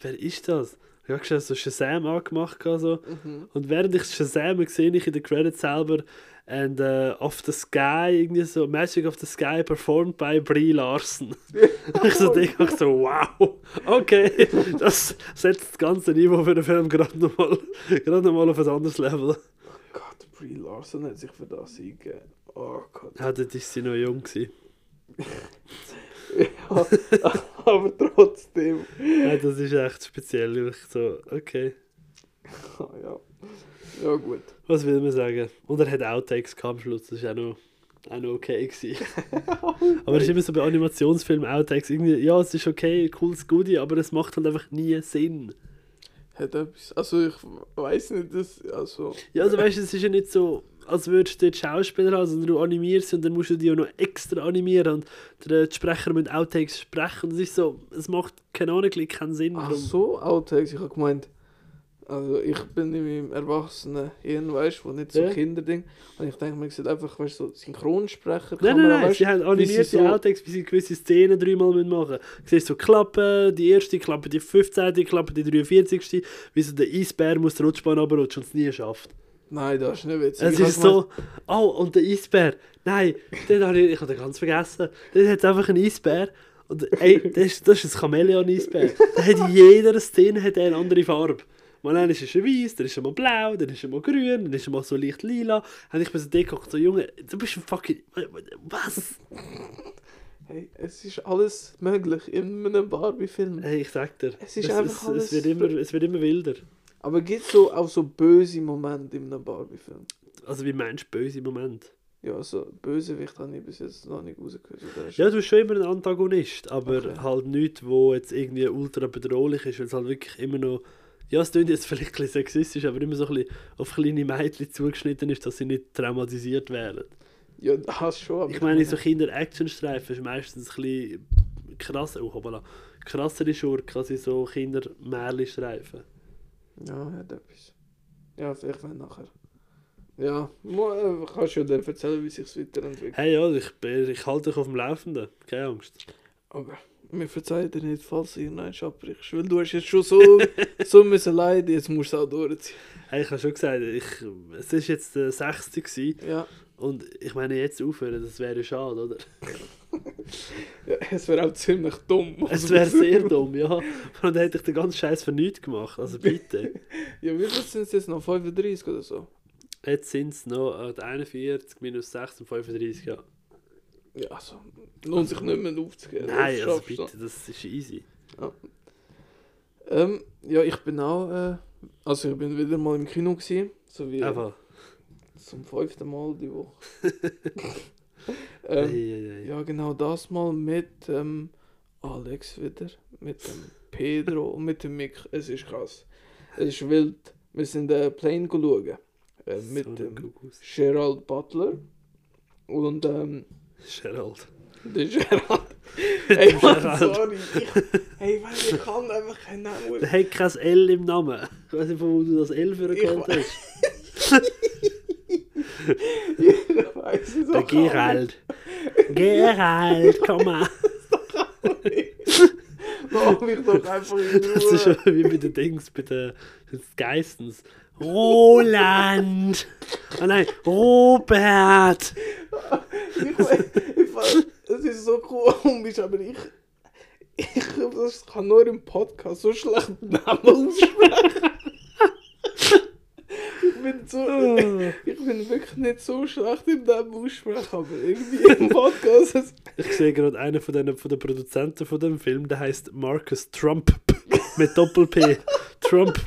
Wer ist das? Ich habe schon so Shazam angemacht. So. Mhm. Und während ich Shazam sehe ich in den Credits selber and uh, Off the Sky, irgendwie so Magic of the Sky performed by Brie Larson. [LAUGHS] ich so denke ich so, wow, okay, das setzt das ganze Niveau für den Film gerade nochmal noch mal auf ein anderes Level. Oh Gott, Brie Larson hat sich für das eingegeben. Oh Gott. Ja, dort war sie noch jung. Ja, [LAUGHS] aber trotzdem. Ja, das ist echt speziell. Ich so, okay. Ah, [LAUGHS] ja. ja, gut. Was will man sagen? Und er hat Outtakes am Schluss, das war auch noch, auch noch okay. Gewesen. [LAUGHS] aber es ist immer so bei Animationsfilmen Outtakes, irgendwie, ja, es ist okay, cooles Goodie, aber es macht halt einfach nie Sinn. Hat etwas. Also, ich weiß nicht, das. Also. Ja, also weißt du, es ist ja nicht so, als würdest du dort Schauspieler haben, sondern du animierst und dann musst du die auch noch extra animieren und die Sprecher müssen Outtakes sprechen. Das ist so, es macht keine Ahnung, keinen Sinn. Ach so, Outtakes. Ich habe gemeint. Also, ich bin in meinem erwachsenen Hirn, weißt du, nicht so Ja. Kinderding. Und ich denke, man sieht einfach, weißt so Synchronsprecher. Nein, nein, nein, weißt sie haben animierte so- Outtakes, wie sie gewisse Szenen dreimal machen müssen. Du siehst so Klappen, die erste Klappe, die 15. Klappe, die 43. Wie so der Eisbär muss die Rutschbahn runterrutschen und es nie schafft. Nein, das ist nicht witzig. Es ist so, oh, und der Eisbär, nein, den habe ich, ich habe den ganz vergessen. Der hat einfach einen Eisbär. Und ey, das ist, das ist ein Chamäleon-Eisbär. Der hat in jeder Szene hat er eine andere Farbe. Mal einer ist er weiß, dann ist er mal blau, dann ist er mal grün, dann ist er mal so leicht lila. Und ich bin so geguckt, so Junge, du bist ein fucking. Was? Hey, es ist alles möglich in einem Barbie-Film. Hey, ich sag dir. Es ist es, einfach es, alles es, wird immer, es wird immer wilder. Aber gibt es so auch so böse Momente in einem Barbie-Film? Also, wie meinst du böse Moment? Ja, also Bösewicht habe ich bis jetzt noch nicht rausgehört. oder? Ja, du bist schon immer ein Antagonist, aber Okay. halt nichts, wo jetzt irgendwie ultra bedrohlich ist, weil es halt wirklich immer noch. Ja, es klingt jetzt vielleicht ein bisschen sexistisch, aber immer so ein bisschen auf kleine Mädchen zugeschnitten ist, dass sie nicht traumatisiert werden. Ja, das schon. aber Ich meine, so Kinder-Action-Streifen ist meistens ein bisschen krasser, oh, hoppala, krassere Schurken als so Kinder-Märli-Streifen. Ja, hat etwas. Ja, vielleicht wenn nachher. Ja, äh, kannst du ja dann erzählen, wie sich weiterentwickelt. Hey, ja, ich, ich halte dich auf dem Laufenden, keine Angst. Aber mir verzeiht dir nicht, falls du irgendwann abbrichst. Weil du hast jetzt schon so, so [LAUGHS] müssen leiden, jetzt musst du es auch durchziehen. Hey, ich habe schon gesagt, ich, es war jetzt der 60. Gewesen, Ja, und ich meine, jetzt aufhören, das wäre schade, oder? [LAUGHS] ja es wäre auch ziemlich dumm. Es wäre sehr dumm, ja. Und dann hätte ich den ganzen Scheiß für nichts gemacht. Also [LAUGHS] bitte. Ja, wie viel sind es jetzt noch? 35 oder so? Jetzt sind es noch äh, die 41 minus 6 und 35, ja. Ja, also, lohnt sich nicht mehr aufzugeben. Nein, Das also bitte, das ist easy. noch. Ähm, ja, ich bin auch, äh, also ich bin wieder mal im Kino gewesen, so wie Aber, zum fünften Mal die Woche. [LAUGHS] ähm, ähm, Ja, genau das mal mit ähm, Alex wieder, mit dem Pedro und mit dem Mick. Es ist krass. Es ist wild. Wir sind äh, Plane schauen. Äh, mit so dem dem Gerald Butler und ähm, Gerald. der Gerald. [LAUGHS] Dem Mann, Gerald. sorry. Ich, hey, weil ich kann einfach keinen Namen. Der hat kein L im Namen. Ich weiß nicht, von wo du das L für we- hast. Ich weiß es Der auch Gerald. Gerald, komm mal. Lass mich doch einfach in Das ist Ruhe. schon wie bei den Dings, bei den Geistens. Roland! Oh nein, Robert! Ich, ich, es ist so komisch, aber ich, ich das kann nur im Podcast so schlecht Namen aussprechen. Ich bin so, ich bin wirklich nicht so schlecht im Namen aussprechen, aber irgendwie im Podcast. Ich sehe gerade einen von den, von den Produzenten von dem Film, der heißt Marcus Trump mit Doppel-P. Trump.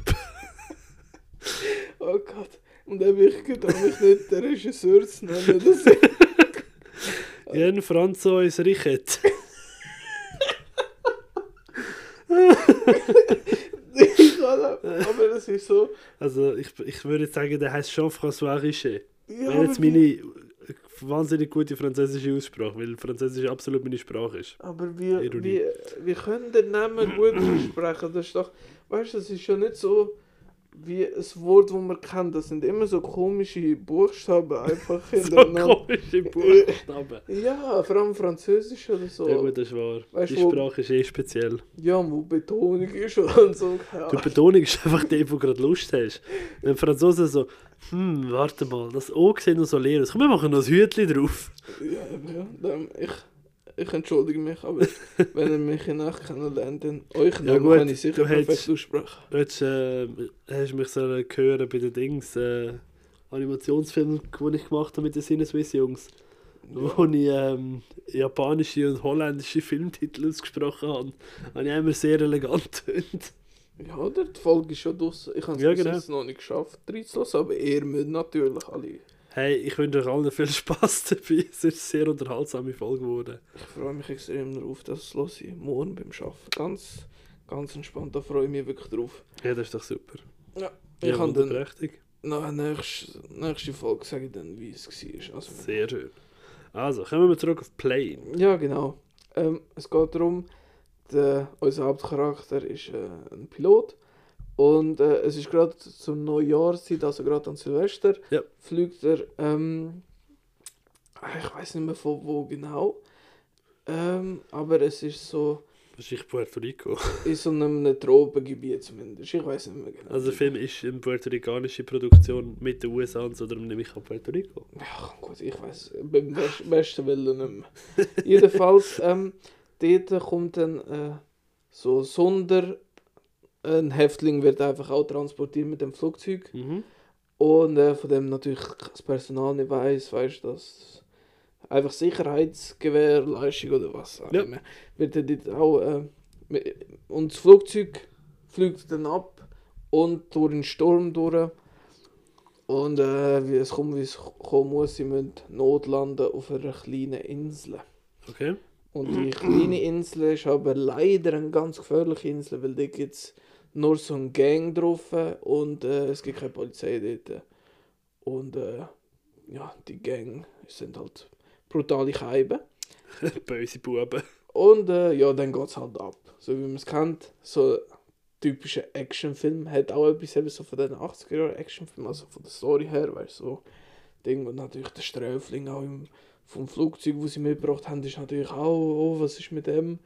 oh Gott. Und dann will ich gedacht, mich nicht der Regisseur zu nennen. Das [LAUGHS] Jan Francois Richet. [LAUGHS] [LAUGHS] aber das ist so. Also ich, ich würde sagen, der heißt Jean-François Richet. Ja, Wäre jetzt meine wahnsinnig gute französische Aussprache, weil Französisch absolut meine Sprache ist. Aber wie, Ironie. wie können den Namen gut aussprechen? Das ist doch, weißt du, das ist ja nicht so wie ein Wort, das man kennt. Das sind immer so komische Buchstaben einfach [LAUGHS] So hintereinander. komische Buchstaben. Ja, vor allem Französisch oder so. Ja gut, das ist wahr. Weißt Die du, wo- Sprache ist eh speziell. Ja, wo Betonung ist und so. Die. Betonung ist einfach die, wo du gerade Lust hast. Wenn Franzosen so, hm, warte mal, das O sieht noch so leer aus. Komm, wir machen noch ein Hütchen drauf. Ja, ja, dann, ich, ich entschuldige mich, aber [LAUGHS] wenn ihr mich in Nacht kennenlernt, dann euch Ja, gut, kann ich sicher du hättest- perfekt aussprechen. Jetzt äh, hast du mich so hören bei den Dings, äh, Animationsfilmen, die ich gemacht habe mit den Sinneswiss-Jungs. Wo ich ähm, japanische und holländische Filmtitel ausgesprochen habe, habe ich immer sehr elegant getönt. Ja, oder? Die Folge ist schon draussen. Ich habe es Ja, genau. noch nicht geschafft, reinzulassen, aber ihr müsst natürlich alle. Hey, ich wünsche euch allen viel [LAUGHS] Spaß dabei. Es ist eine sehr unterhaltsame Folge geworden. Ich freue mich extrem darauf, das los ich morgen beim Arbeiten. Ganz, ganz entspannt, da freue ich mich wirklich drauf. Ja, das ist doch super. Ich ja, habe dann wunderprächtig. nach der nächsten, nächsten Folge sage ich dann, wie es war. Also, Sehr schön. Also, kommen wir zurück auf Plane. ja, genau. Ähm, es geht darum, der, unser Hauptcharakter ist äh, ein Pilot. Und äh, es ist gerade zum Neujahrszeit, also gerade an Silvester, Ja. fliegt er, ähm, ich weiß nicht mehr von wo genau, ähm, aber es ist so Wahrscheinlich Puerto Rico. [LAUGHS] in so einem Tropengebiet zumindest. Ich weiß nicht mehr genau. Also, der Film ist eine puerto-ricanische Produktion mit den USA und so, darum nehme ich an Puerto Rico. Ja, gut, ich weiß, beim best- besten Willen nicht mehr. Jedenfalls, ähm, dort kommt dann äh, so Sonder. Ein Häftling wird einfach auch transportiert mit dem Flugzeug. Mhm. Und äh, von dem natürlich das Personal nicht weiß, weißt du, dass einfach Sicherheitsgewährleistung oder was auch Ja. immer, wird dann dort auch. Äh, und das Flugzeug fliegt dann ab und durch den Sturm durch. Und äh, wie es kommt, wie es kommen muss, sie müssen notlanden auf einer kleinen Insel. Okay. Und die kleine Insel ist aber leider eine ganz gefährliche Insel, weil da gibt es nur so ein Gang drauf und äh, es gibt keine Polizei dort. Und äh, ja, die Gang sind halt brutale Scheiben. [LAUGHS] Böse Buben. Und äh, ja, dann geht es halt ab. So wie man es kennt, so typischer Actionfilm hat auch etwas eben so von den 80er Jahren Actionfilm, also von der Story her, du, so Ding und natürlich der Sträfling auch im, vom Flugzeug, wo sie mitgebracht haben, ist natürlich auch, oh, was ist mit dem?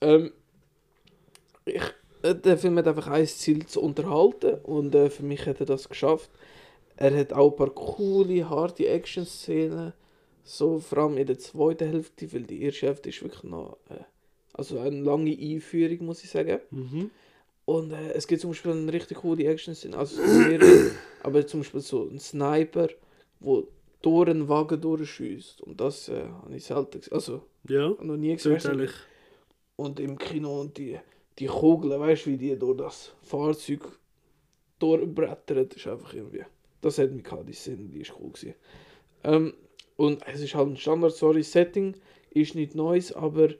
Ähm, ich, der Film hat einfach ein Ziel zu unterhalten und äh, für mich hat er das geschafft. Er hat auch ein paar coole, harte Action-Szenen, so vor allem in der zweiten Hälfte, weil die erste Hälfte ist wirklich noch, äh, also eine lange Einführung, muss ich sagen. Mhm. Und äh, es gibt zum Beispiel eine richtig coole Action-Szene, also mehrere, [CLEARS THROAT] aber zum Beispiel so ein Sniper, wo durch einen Wagen durchschießt. Und das äh, habe ich selten gesehen, also Ja, noch nie gesehen. Und im Kino und die, die Kugeln, weißt du, wie die durch das Fahrzeug durchbrettern, das ist einfach irgendwie. Das hat mich gehabt, die Szene, die ist cool gewesen. Ähm, und es ist halt ein Standard-Story-Setting, ist nicht Neues, aber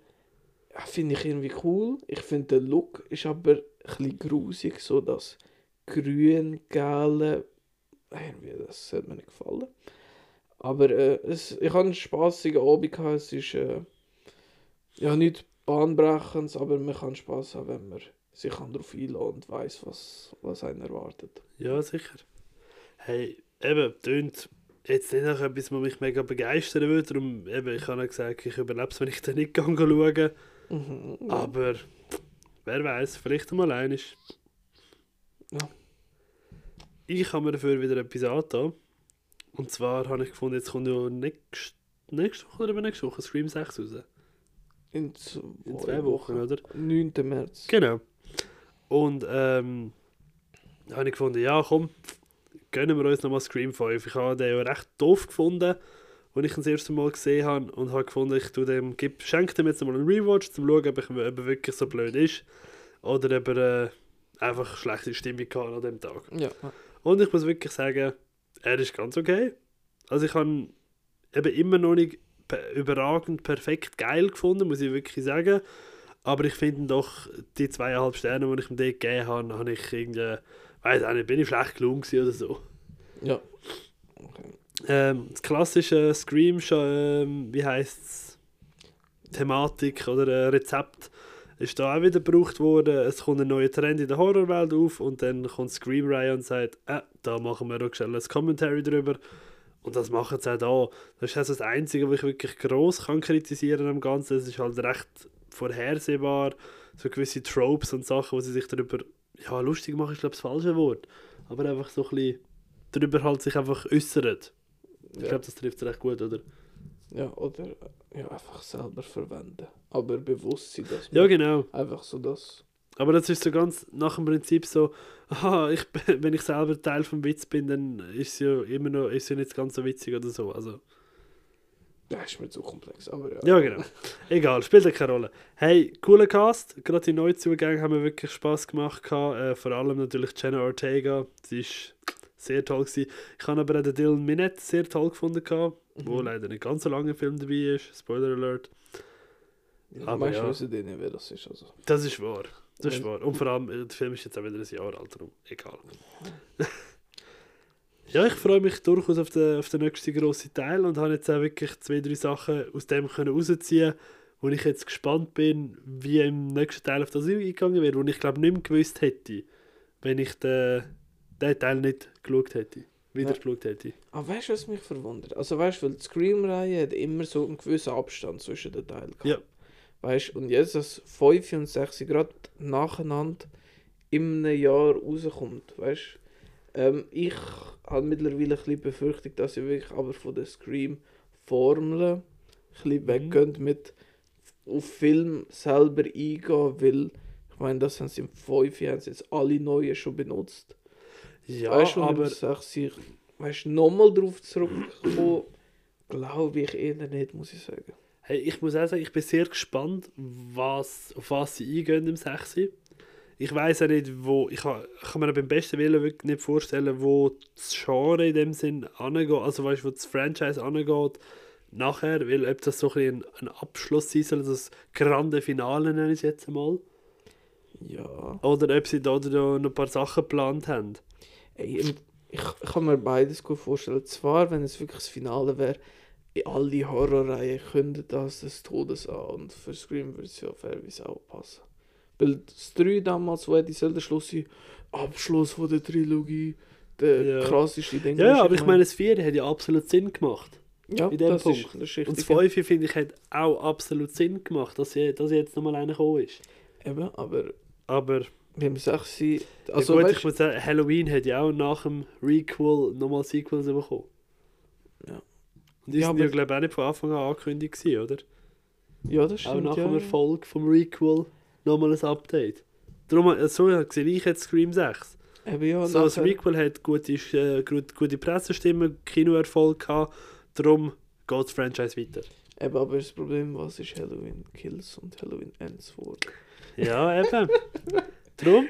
finde ich irgendwie cool. Ich finde, der Look ist aber ein bisschen grusig, so das grün-gelbe, irgendwie, das hat mir nicht gefallen. Aber äh, es, ich habe einen spaßigen Abend gehabt, es ist äh, ja nicht bahnbrechend, aber man kann Spaß haben, wenn man sich darauf einlässt und weiß, was, was einen erwartet. Ja, sicher. Hey, eben, tönt jetzt nicht nach etwas, was mich mega begeistern würde. Darum, eben, ich habe ja gesagt, ich überlebe es, wenn ich den nicht schauen kann. Mhm. Aber wer weiß, vielleicht einmal einiges. Ja. Ich habe mir dafür wieder etwas angetan. Und zwar habe ich gefunden, jetzt kommt ja nächste, nächste Woche oder übernächste Woche Scream 6 raus. In zwei, In zwei Wochen, oder? 9. März. Genau. Und ähm, da habe ich gefunden, ja komm, gönnen wir uns nochmal Scream 5. Ich habe den ja recht doof gefunden, als ich ihn das erste Mal gesehen habe und habe gefunden, ich tue dem, gib, schenke dem jetzt mal einen Rewatch, um zu schauen, ob, ich, ob er wirklich so blöd ist oder ob er äh, einfach schlechte Stimmung hatte an dem Tag. Ja. Und ich muss wirklich sagen, er ist ganz okay. Also ich habe eben immer noch nicht überragend perfekt geil gefunden, muss ich wirklich sagen. Aber ich finde doch, die zweieinhalb Sterne, die ich ihm dort gegeben habe, habe ich irgendwie, weiß auch nicht, bin ich schlecht gelungen oder so. Ja. Okay. ähm, das klassische Scream, ähm, wie heißt es, Thematik oder äh, Rezept ist da auch wieder gebraucht worden. Es kommt ein neuer Trend in der Horrorwelt auf und dann kommt Scream Ryan und sagt, äh, da machen wir auch schnell ein Commentary drüber. Und das machen sie auch da. Das ist also das Einzige, was ich wirklich gross kann kritisieren am Ganzen. Es ist halt recht vorhersehbar. So gewisse Tropes und Sachen, wo sie sich darüber ja, lustig machen, ist glaube ich das falsche Wort. Aber einfach so ein bisschen darüber halt sich einfach äußern. Ich Ja. glaube, das trifft es recht gut, oder? Ja, oder ja, einfach selber verwenden. Aber bewusst sein, dass Ja, man genau. einfach so das. Aber das ist so ganz nach dem Prinzip so, [LAUGHS] aha, ich, [LAUGHS] wenn ich selber Teil vom Witz bin, dann ist es ja immer noch, ist ja nicht ganz so witzig oder so. Also, Das ist mir zu komplex, aber ja. ja, genau. Egal, spielt ja keine Rolle. Hey, cooler Cast. Gerade die Neuzugänge haben mir wirklich Spaß gemacht. Äh, vor allem natürlich Jenna Ortega. Sie ist sehr toll gewesen. Ich habe aber auch den Dylan Minette sehr toll gefunden, gehabt, wo Mhm. leider nicht ganz so lange im Film dabei ist. Spoiler Alert. Die aber meisten ja. wissen nicht, wer das ist. Also. Das ist wahr. Das ist Ja. wahr. Und vor allem, äh, der Film ist jetzt auch wieder ein Jahr alt, darum egal. [LAUGHS] ja, ich freue mich durchaus auf den, auf den nächsten grossen Teil und habe jetzt auch wirklich zwei, drei Sachen aus dem können rausziehen wo ich jetzt gespannt bin, wie im nächsten Teil auf das eingegangen wird, wo ich glaube nicht mehr gewusst hätte, wenn ich den, den Teil nicht geschaut hätte, wieder Ja. geschaut hätte. Aber weißt du, was mich verwundert? Also weißt du, weil die Scream-Reihe hat immer so einen gewissen Abstand zwischen den Teilen gehabt. Ja. Weißt und jetzt, dass 5 und 6 gerade nacheinander in einem Jahr rauskommt, weißt? Ähm, ich habe mittlerweile ein bisschen Befürchtung, dass sie wirklich aber von der Scream-Formel ein bisschen Mhm. mit auf Film selber eingehen, weil ich meine, das haben sie im 5 haben sie jetzt alle neuen schon benutzt. Ja, weißt aber sag ich, weißt nochmal drauf zurückkommen, glaube ich eher nicht, muss ich sagen. Hey, ich muss auch sagen, ich bin sehr gespannt, was, auf was sie eingehen im 6. Ich weiß auch nicht, wo. Ich kann, kann mir beim besten Willen wirklich nicht vorstellen, wo das Genre in dem Sinn angeht. Also, weißt wo das Franchise angeht. Nachher, weil ob das so ein, ein, Abschluss sein soll, das grande Finale nenne ich es jetzt einmal. Ja. Oder ob sie da, da noch ein paar Sachen geplant haben. Ich, ich kann mir beides gut vorstellen. Zwar, wenn es wirklich das Finale wäre, in alle Horrorreihen könnte das des Todes an. Und für Scream würde es ja fairerweise auch passen. Weil das 3 damals, wo die soll der Schluss Abschluss von der Trilogie, der Ja. krasseste Ding. Ja, du, aber ich meine, das 4 hat ja absolut Sinn gemacht. ja, in dem das Punkt. Ist, das ist Und das richtig. 5 finde ich hat auch absolut Sinn gemacht, dass, sie, dass jetzt nochmal einer gekommen ist. Eben, aber Aber sie. Also Also, ja, gut, weißt, ich muss sagen, Halloween hat ja auch nach dem Requel nochmal Sequels bekommen. Ja. Und die Ja, sind ja, glaube ich, auch nicht von Anfang an angekündigt gewesen, oder? ja, das auch stimmt. nach ja, dem. Erfolg vom Requel nochmal ein Update. Darum, äh, so sehe ich jetzt Scream 6. Eben, ja, so, das Requel hat gute, äh, gut, gute Pressestimmen, Kinoerfolg gehabt, darum geht das Franchise weiter. Eben, aber das Problem, was ist Halloween Kills und Halloween Ends vor? Ja, eben. [LAUGHS] darum,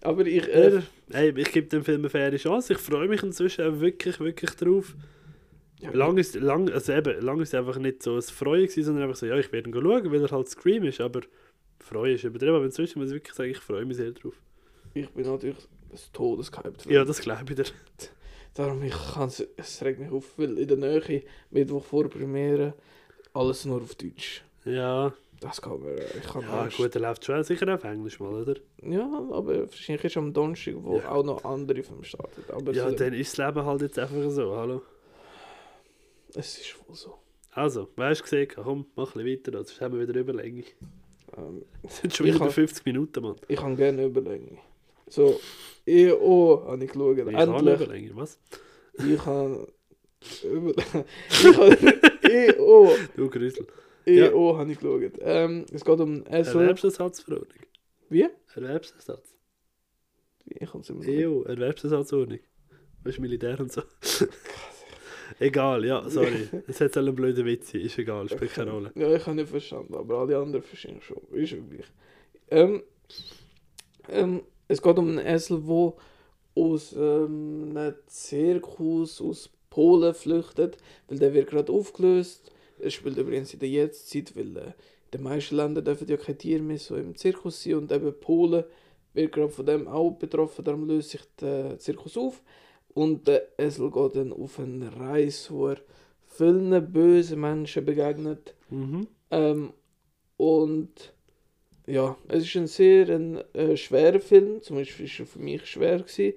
Aber ich, äh, hey, ich gebe dem Film eine faire Chance. Ich freue mich inzwischen auch wirklich, wirklich drauf. Ja, Lang ist, lang, also eben, lang ist einfach nicht so ein Freuen gewesen, sondern einfach so, ja, ich werde ihn schauen, weil er halt Scream ist, aber Freuen ist übertrieben, aber inzwischen muss ich wirklich sagen, ich freue mich sehr drauf. ich bin natürlich des Todes gehypt. Ja, das glaube ich dir. [LAUGHS] Darum, ich kann's, es regt mich auf, weil in der Nähe, Mittwoch vor Premiere, alles nur auf Deutsch. Ja, Das kann man, ich kann ja Angst. gut, er läuft schon sicher auf Englisch mal, oder? Ja, aber wahrscheinlich ist am Donnerstag, wo Ja. auch noch andere Filme starten. Aber Ja, so, dann ist das Leben halt jetzt einfach so, hallo. Es ist wohl so. Also, weißt du gesehen, komm, mach ein bisschen weiter, sonst haben wir wieder Überlänge. Ähm, [LAUGHS] Das sind schon Ich wieder hab- 50 Minuten, Mann. ich kann gerne überlegen. So, EO habe ich geschaut. Ich Endlich. Überlänge, was? Ich habe. Über [LAUGHS] ich habe EO. [LAUGHS] Du Grüssel. EO habe ich geschaut. Ähm, es geht um Esel. Erwerbsersatzverordnung. Wie? Erwerbsersatz. Ich kann es immer EU, Erwerbsersatzordnung. Weißt du, Militär und so. Egal, ja, sorry. Es hat einen blöden Witz sein, ist egal, spielt keine Rolle. Ja, ich habe nicht verstanden, aber alle anderen verstehen schon. Ist wirklich. Ähm, ähm, es geht um einen Esel, der aus ähm, einem Zirkus aus Polen flüchtet, weil der wird gerade aufgelöst. Es spielt übrigens in der Jetztzeit, weil äh, den meisten Ländern dürfen ja keine Tiere mehr so im Zirkus sein und eben Polen wird gerade von dem auch betroffen, darum löst sich der Zirkus auf. Und der Esel geht dann auf eine Reise, wo er vielen bösen Menschen begegnet. Mhm. Ähm, und ja, es ist ein sehr ein, äh, schwerer Film, zumindest war er für mich schwer. Gewesen.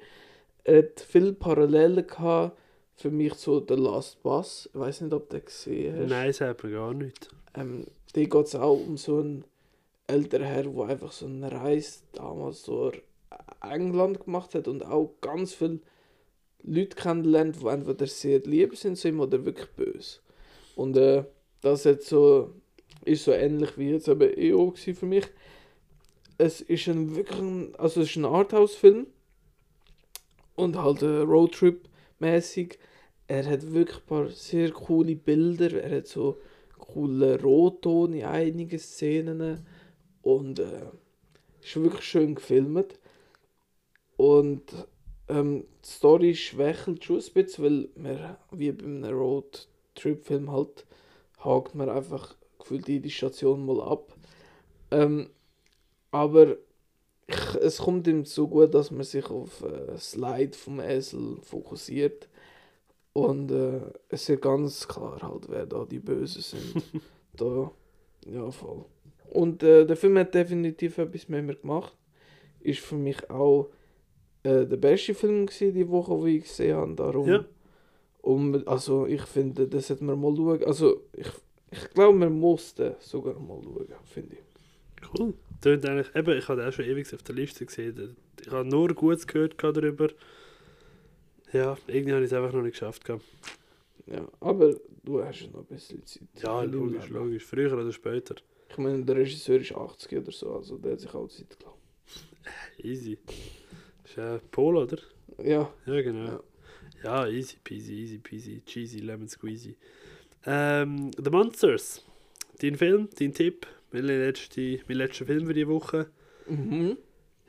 Er hat viele Parallelen gehabt für mich zu The Last Bus. Ich weiß nicht, ob du den gesehen hast. Nein, selber gar nicht. Ähm, da geht es auch um so einen älteren Herr, der einfach so eine Reise damals durch England gemacht hat und auch ganz viele Leute kennenlernt, die entweder sehr lieb sind zu ihm oder wirklich böse. Und äh, das hat so, ist so ähnlich wie jetzt eben EO für mich. Es ist ein wirklich also es ist ein Arthouse-Film und halt äh, Roadtrip-mäßig. Er hat wirklich ein paar sehr coole Bilder. Er hat so coole Rotton in einigen Szenen und äh, ist wirklich schön gefilmt. Und ähm, die Story schwächelt schon ein bisschen, weil man, wie bei einem Roadtrip-Film halt, hakt man einfach gefühlt jede Station mal ab. Ähm, aber ich, es kommt ihm so gut, dass man sich auf äh, Slide vom Esel fokussiert. Und äh, es ist ganz klar halt, wer da die Bösen sind. [LAUGHS] da, ja, voll. Und äh, der Film hat definitiv etwas mit mir gemacht. Ist für mich auch äh, der beste Film gewesen, die Woche, die ich gesehen habe. Darum, Ja. um, also ich finde, das sollte man mal schauen. Also ich, ich glaube, man muss den sogar mal schauen, finde ich. Cool. Tönt eigentlich, eben, ich habe auch schon ewig auf der Liste gesehen. Ich habe nur Gutes gehört darüber. Ja, irgendwie habe ich es einfach noch nicht geschafft. gehabt. Ja, aber du hast ja noch ein bisschen Zeit. Ja, logisch, logisch. Früher oder später. Ich meine, der Regisseur ist 80 oder so, also der hat sich auch Zeit gelassen. Easy. Ist äh, Pol, oder? Ja, Ja, genau. Ja. Ja. easy peasy, easy peasy, cheesy, lemon squeezy. Ähm, The Monsters. Dein Film, dein Tipp, mein letzter, mein letzter Film für die Woche. mhm.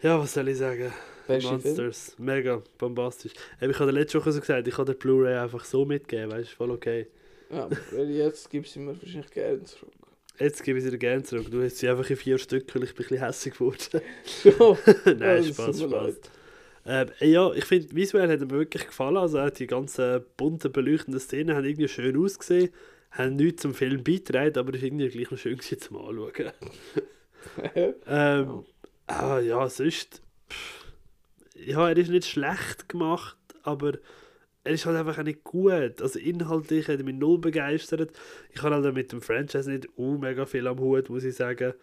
Ja, was soll ich sagen? Beste Film. Monsters, mega bombastisch. Ich habe letzte Woche so gesagt, ich kann der Blu-ray einfach so mitgeben, weißt du, voll okay. Ja, aber jetzt gibst du mir wahrscheinlich gerne zurück. Jetzt gebe ich sie dir gerne zurück. Du hast sie einfach in vier Stück, weil ich bin ein bisschen hässlich geworden. [LAUGHS] Ja, [LAUGHS] Nein, Spaß, Spaß. Ähm, ja, ich finde, visuell hat mir wirklich gefallen. Also auch die ganzen bunten, beleuchtenden Szenen haben irgendwie schön ausgesehen. Haben nichts zum Film beigetragen, aber es ist irgendwie gleich noch schön gewesen zum Anschauen. [LAUGHS] ähm, ah, ja, sonst... pff, Ja, er ist nicht schlecht gemacht, aber er ist halt einfach auch nicht gut. Also inhaltlich hat er mich null begeistert. Ich habe halt mit dem Franchise nicht uh, mega viel am Hut, muss ich sagen.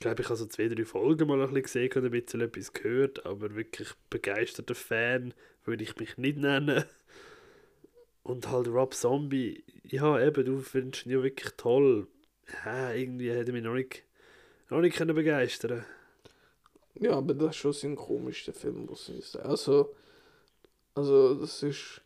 Glaube, ich habe so zwei, drei Folgen mal ein bisschen gesehen und ein bisschen etwas gehört, aber wirklich begeisterter Fan würde ich mich nicht nennen. Und halt Rob Zombie, ja eben, du findest ihn ja wirklich toll. Ja, irgendwie hätte er mich noch nicht, noch nicht können begeistern Ja, aber das ist schon sein komischster Film, muss ich sagen. Also, also das ist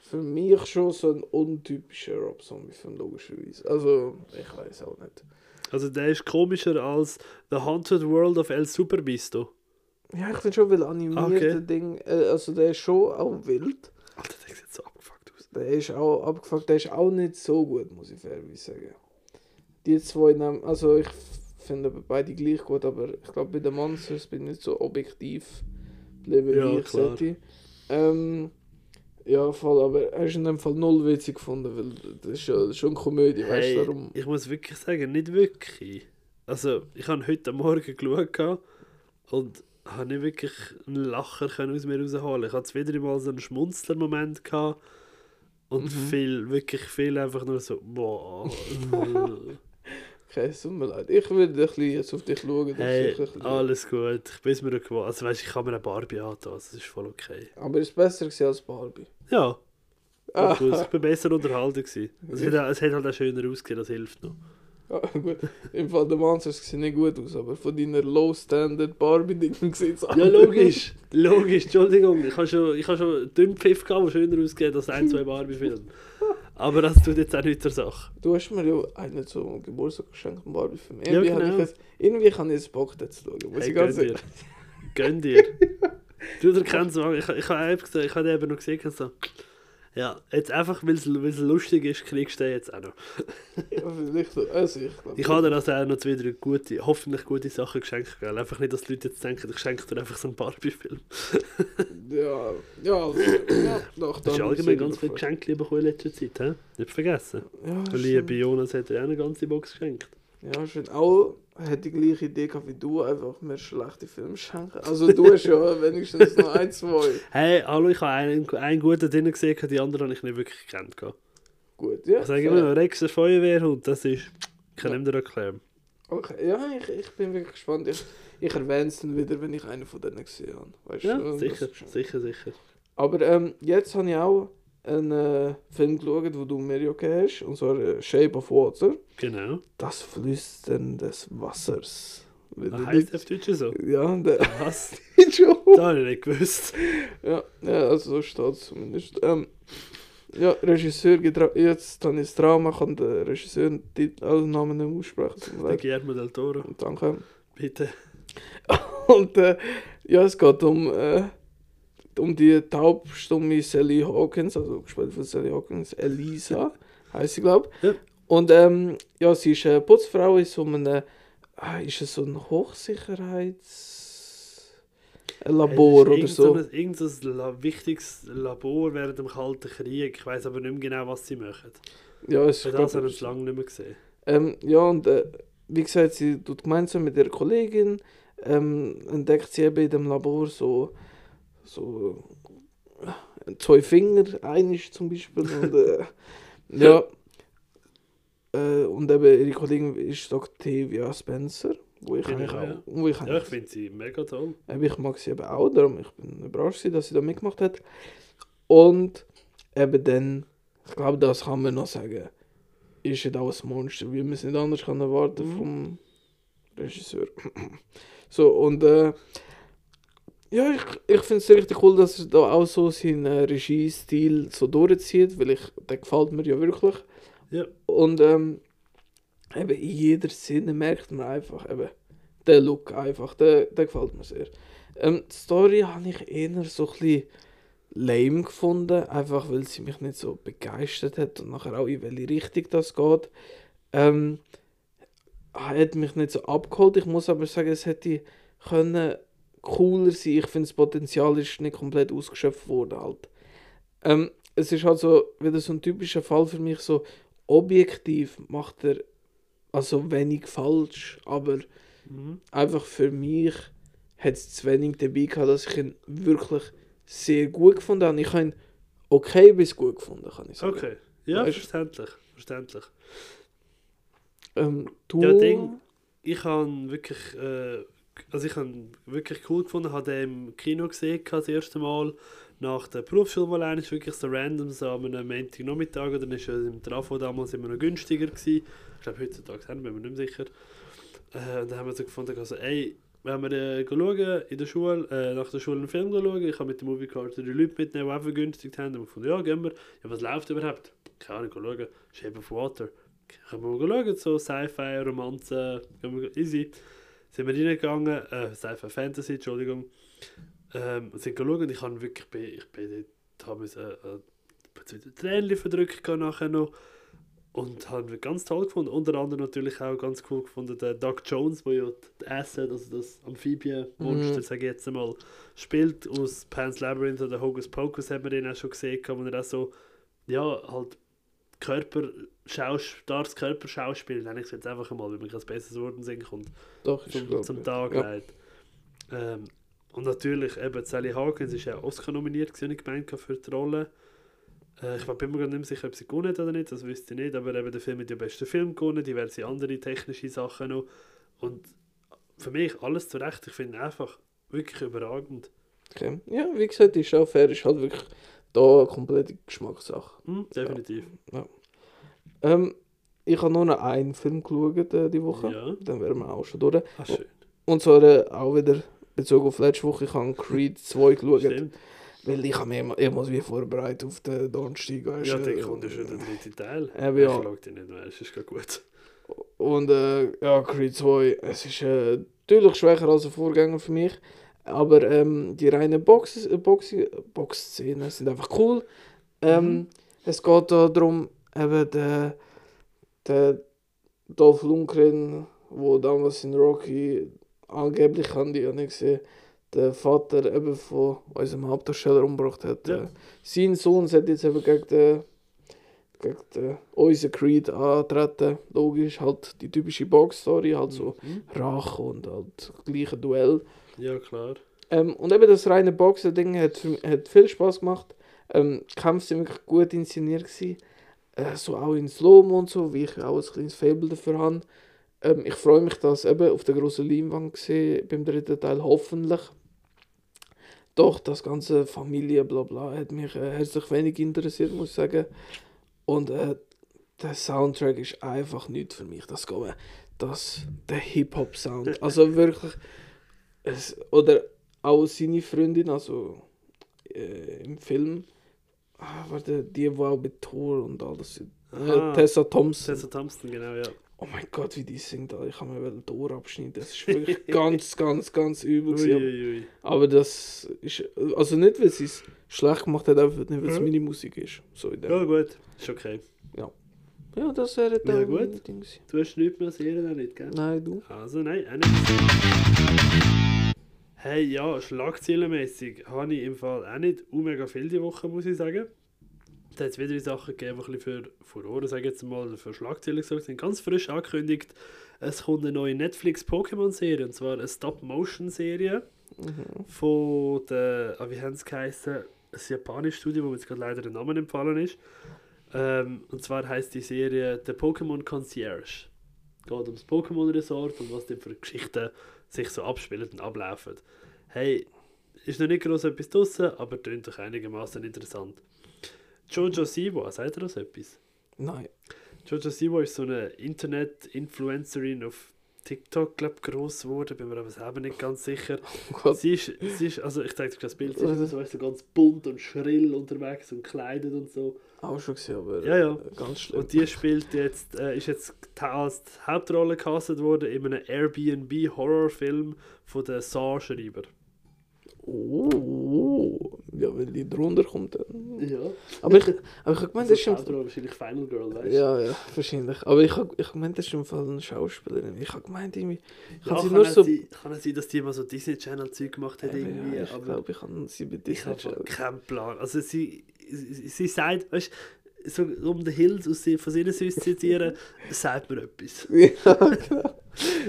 für mich schon so ein untypischer Rob Zombie-Film, logischerweise. Also, ich weiß auch nicht. Also der ist komischer als The Haunted World of El Superbisto. Ja, ich finde schon, weil animierte Okay. Ding, äh, also der ist schon auch wild. Alter, der sieht so abgefuckt aus. Der ist auch abgefuckt, der ist auch nicht so gut, muss ich fairerweise sagen. Die zwei nehmen, also ich finde beide gleich gut, aber ich glaube bei den Monsters bin ich nicht so objektiv geblieben, Ja, wie ich klar. sollte. Ähm, ja, voll, aber er ist in dem Fall null witzig gefunden, weil das ist ja schon Komödie, weißt Hey, du, darum. ich muss wirklich sagen, nicht wirklich. Also, ich habe heute Morgen geschaut und habe nicht wirklich einen Lacher können aus mir rausholen. Ich hatte wieder mal so einen Schmunzler-Moment und Mhm. viel, wirklich viel einfach nur so, boah. [LAUGHS] [LAUGHS] Es tut mir leid. Ich würde ein bisschen jetzt auf dich schauen. hey, alles gut. Ich bin mir gewohnt. Also, weißt, ich kann mir eine Barbie antun, das ist voll okay. Aber es ist besser als Barbie. Ja, Ah, [LAUGHS] ich bin besser unterhalten gewesen. Es hat, es hat halt auch schöner ausgesehen, das hilft noch. Ja, gut. Im Fall der Monsters sehen nicht gut aus, aber von deiner Low-Standard Barbie-Dingen sieht es Ja, logisch. Logisch, Entschuldigung. Ich habe schon, ich habe schon dünnen Pfiff gehabt, der schöner ausgeht als ein, zwei Barbie-Filme. Aber das tut jetzt auch nicht zur Sache. Du hast mir ja einen zum Geburtstag geschenkt, einen Barbie-Film. Ja, Irgendwie, genau. ich jetzt, irgendwie kann ich jetzt Bock, den zu schauen. Muss Hey, ich ganz gönn dir. Gönn dir. [LAUGHS] Du, der kennst du, ich, ich habe eben gesagt, ich habe eben noch gesehen, so, Ja, jetzt einfach, weil es lustig ist, kriegst du den jetzt auch noch. Ja, vielleicht, also ich. Ich habe dir also auch noch zwei, drei gute, hoffentlich gute Sachen geschenkt. Gell? Einfach nicht, dass die Leute jetzt denken, ich schenke dir einfach so einen Barbie-Film. [LAUGHS] Ja, ja, also, ja, doch, Du hast allgemein ganz viele Geschenke bekommen in letzter Zeit, he? Nicht vergessen. Ja, liebe Jonas hat dir auch eine ganze Box geschenkt. Ja, schön. Auch hat die gleiche Idee wie du, einfach mir schlechte Filme schenken. Also du hast ja [LAUGHS] wenigstens noch ein, zwei. Hey, hallo, ich habe einen, einen guten drin gesehen, die anderen habe ich nicht wirklich gekannt. Gut, ja. Ich sage immer noch, Rex, der Feuerwehrhund, das ist... Ich kann Ja. ihm dir erklären. Okay, ja, ich, ich bin wirklich gespannt. Ich, ich erwähne es dann wieder, wenn ich einen von denen gesehen habe. Weißt Ja, du, sicher, sicher, sicher. Aber ähm, jetzt habe ich auch einen äh, Film geschaut, den du mir ja hast, und zwar äh, Shape of Water. Genau. Das Flüstern des Wassers. Heisst nicht- auf Deutsch so? Ja, der Was? [LAUGHS] schon. Das habe ich nicht gewusst. Ja, ja, also so steht es zumindest. Ähm, ja, Regisseur, jetzt habe ich das ich kann den Regisseur den Titel, also Namen nicht aussprechen. Der. Guillermo del Toro, Danke. bitte. [LAUGHS] Und äh, ja, es geht um, äh, um die taubstumme Sally Hawkins, also gespielt von Sally Hawkins, Elisa, heißt sie, glaube ich. Ja. Und ähm, ja, sie ist eine Putzfrau in so einem, ah, ist es so ein Hochsicherheitslabor oder so. Irgend irgendein La wichtiges Labor während dem Kalten Krieg. Ich weiß aber nicht mehr genau, was sie machen. Ja, es ist das habe ich lange nicht mehr gesehen. Ähm, ja, und äh, wie gesagt, sie tut gemeinsam mit ihrer Kollegin ähm, entdeckt sie eben in dem Labor so, so äh, zwei Finger, einisch zum Beispiel. Und, äh, [LAUGHS] ja. Äh, und eben ihre Kollegin ist Octavia Spencer, wo ich eigentlich ja. auch. Wo ich, Ja, ich finde sie mega toll. eben, ich mag sie eben auch, darum ich bin überrascht, dass sie da mitgemacht hat. Und eben dann, ich glaube, das kann man noch sagen, ist ja auch ein Monster, wie man es nicht anders kann erwarten Mhm. vom Regisseur. [CLEARS THROAT] so, und äh, ja, ich, ich finde es richtig cool, dass er da auch so seinen äh, Regiestil so durchzieht, weil ich, der gefällt mir ja wirklich. Ja. Und ähm, eben in jeder Szene merkt man einfach, eben, der Look einfach, der, der gefällt mir sehr. Ähm, die Story habe ich eher so ein bisschen lame gefunden, einfach weil sie mich nicht so begeistert hat und nachher auch in welche Richtung das geht. Ähm, hat mich nicht so abgeholt. Ich muss aber sagen, es hätte können cooler sein. Ich finde, das Potenzial ist nicht komplett ausgeschöpft worden halt. Ähm, es ist halt so wieder so ein typischer Fall für mich, so objektiv macht er also wenig falsch, aber Mhm. einfach für mich hat es zu wenig dabei gehabt, dass ich ihn wirklich sehr gut gefunden habe. Ich habe ihn okay bis gut gefunden, kann ich sagen. Okay. Ja, Weißt- verständlich. Verständlich. Ähm, du... Ja, Ding, ich habe wirklich, äh, also ich habe wirklich cool gefunden, habe den im Kino gesehen, das erste Mal nach der Berufsschule mal einmal, wirklich so random, so am einem Montagnachmittag, oder dann ist ja im Trafo damals immer noch günstiger gewesen. Ich glaube, heutzutage sind wir, nicht mehr sicher. Äh, und dann haben wir so gefunden, also, ey, wenn wir äh, schauen, in der Schule, äh, nach der Schule einen Film schauen, ich habe mit der Movie-Card drei Leute mitnehmen, die auch vergünstigt haben, und wir gefunden, ja, gehen wir. Ja, was läuft überhaupt? Keine Ahnung, schauen. Shape of Water. Können wir mal schauen, so Sci-Fi, Romanze, gehen wir- easy. Sind wir reingegangen, äh, Sci-Fi Fantasy, Entschuldigung. Ähm, und sind schauen und ich habe wirklich, bin, ich bin dort, habe mir äh, äh, Tränchen verdrückt nachher noch. Und habe ganz toll gefunden. Unter anderem natürlich auch ganz cool gefunden, der Doug Jones, der ja die Asset, also das Amphibienmonster, Mhm. sage ich jetzt einmal, spielt aus Pan's Labyrinth oder Hocus Pocus, haben wir den auch schon gesehen, wo er auch so, ja, halt Körper, Schaus, Körperschauspiel, nenne ich es jetzt einfach einmal, weil mir kein besseres Wort in Sinn kommt, Doch, ich zum, glaube. zum Tag ja. Ähm, und natürlich, eben, Sally Hawkins ist ja Oscar nominiert gewesen, ich gemeint, für die Rolle. Äh, ich bin mir gerade nicht mehr sicher, ob sie gewonnen hat oder nicht, das wüsste ich nicht, aber eben der Film hat den besten Film gewonnen, diverse andere technische Sachen noch. Und für mich alles zu Recht, ich finde einfach wirklich überragend. Okay. Ja, wie gesagt, ist auch fair, ist halt wirklich da eine komplette Geschmackssache. Hm, definitiv. Ähm, ich habe nur noch einen Film geschaut äh, die Woche. Ja. Dann wären wir auch schon durch. Ah, schön. Und zwar äh, auch wieder bezogen auf letzte Woche. Ich habe Creed [LAUGHS] 2 geschaut. Stimmt. Weil ich habe mich immer, ich muss mich vorbereiten auf den Donnerstag. weisst Ja, dann kommt ja schon der dritte Teil. Ich ja. schaue den nicht mehr, es ist gar gut. Und äh, ja, Creed 2, es ist äh, natürlich schwächer als der Vorgänger für mich. Aber ähm, die reinen Box, äh, Box, Box-Szenen sind einfach cool. Ähm, Mhm. Es geht da darum, eben der, der Dolph Lundgren, wo damals in Rocky angeblich haben die ja nicht gesehen, der Vater eben von unserem Hauptdarsteller umgebracht hat. Ja. Äh, Sein Sohn sollte jetzt eben gegen den, gegen den unseren Creed antreten. Logisch, halt die typische Box-Story, halt so Mhm. Rache und halt gleiche Duell. Ja, klar. Ähm, und eben das reine Boxen-Ding hat, hat viel Spaß gemacht. Ähm, die Kämpfe sind wirklich gut inszeniert. Gewesen. Äh, so auch in Slow-Mo und so, wie ich auch ein kleines Fable dafür habe. Ähm, ich freue mich, das eben auf der großen Leinwand gesehen beim dritten Teil, hoffentlich. Doch, das ganze Familie, bla bla, hat mich äh, herzlich wenig interessiert, muss ich sagen. Und äh, der Soundtrack ist einfach nicht für mich. Das, geht das der Hip-Hop-Sound. Also wirklich. Es, oder auch seine Freundin, also äh, im Film, ah, warte, die, auch mit Thor und alles. Äh, Aha. Tessa Thompson. Tessa Thompson, genau, ja. Oh mein Gott, wie die singt, ich kann mir den Tor abschneiden. Das ist wirklich [LAUGHS] ganz, ganz, ganz übel. gewesen. Uiuiui. Aber das ist, also nicht, weil sie es schlecht gemacht hat, einfach nicht, weil es Mhm. meine Musik ist. So in dem. Ja, gut. Ist okay. Ja, das wäre Ja, dann gut. Ding gewesen. Du hast nichts mehr sehen, nicht, gell? Nein, du. Also nein, auch nicht. Hey, ja, schlagzeilenmäßig habe ich im Fall auch nicht mega viel die Woche, muss ich sagen. Da hat es wieder Sachen gegeben, die ein bisschen für Furore, sage ich jetzt mal, für Schlagzeilen gesorgt sind. Ganz frisch angekündigt, es kommt eine neue Netflix-Pokémon-Serie, und zwar eine Stop-Motion-Serie Mhm. von der, ah, wie haben sie geheißen, ein japanisches Studio, wo mir jetzt gerade leider der Name empfallen ist. Ähm, und zwar heißt die Serie The Pokémon Concierge. Geht ums Pokémon Resort und was dort für Geschichten sich so abspielen und ablaufen. Hey, ist noch nicht groß etwas draussen, aber klingt doch einigermaßen interessant. Jojo Siwa, sagt ihr das etwas? Nein. Jojo Siwa ist so eine Internet-Influencerin auf TikTok, glaube ich, gross geworden, bin mir aber selber nicht ganz sicher. [LAUGHS] Oh. Sie ist, sie ist, also ich zeige dir das Bild, sie ist so, weißt, so ganz bunt und schrill unterwegs und gekleidet und so. Auch schon gesehen, aber Ja, ja. äh, ganz schlimm. Und die spielt jetzt, äh, ist jetzt als Hauptrolle gecastet worden in einem Airbnb-Horrorfilm von den Saw-Schreiber. Oh, ja, wenn die drunter kommt, dann. Ja. Aber ich, aber ich habe gemeint, das ist Hauptrolle wahrscheinlich Final Girl, weißt du? Ja, ja, wahrscheinlich. Aber ich habe ich gemeint, das ist im Fall eine Schauspielerin. Ich habe gemeint, irgendwie. Ich Ja, habe sie kann, nur so. sein, kann es sein, dass die mal so Disney Channel Zeug gemacht hat, Ja, irgendwie, ja, ich aber glaube, ich habe sie bei ich Disney habe Channel. keinen Plan. Also sie, sie, sagt, weißt so um den Hills aus sie- von ihnen zu zitieren, [LAUGHS] sagt mir etwas. [LAUGHS] ja, genau.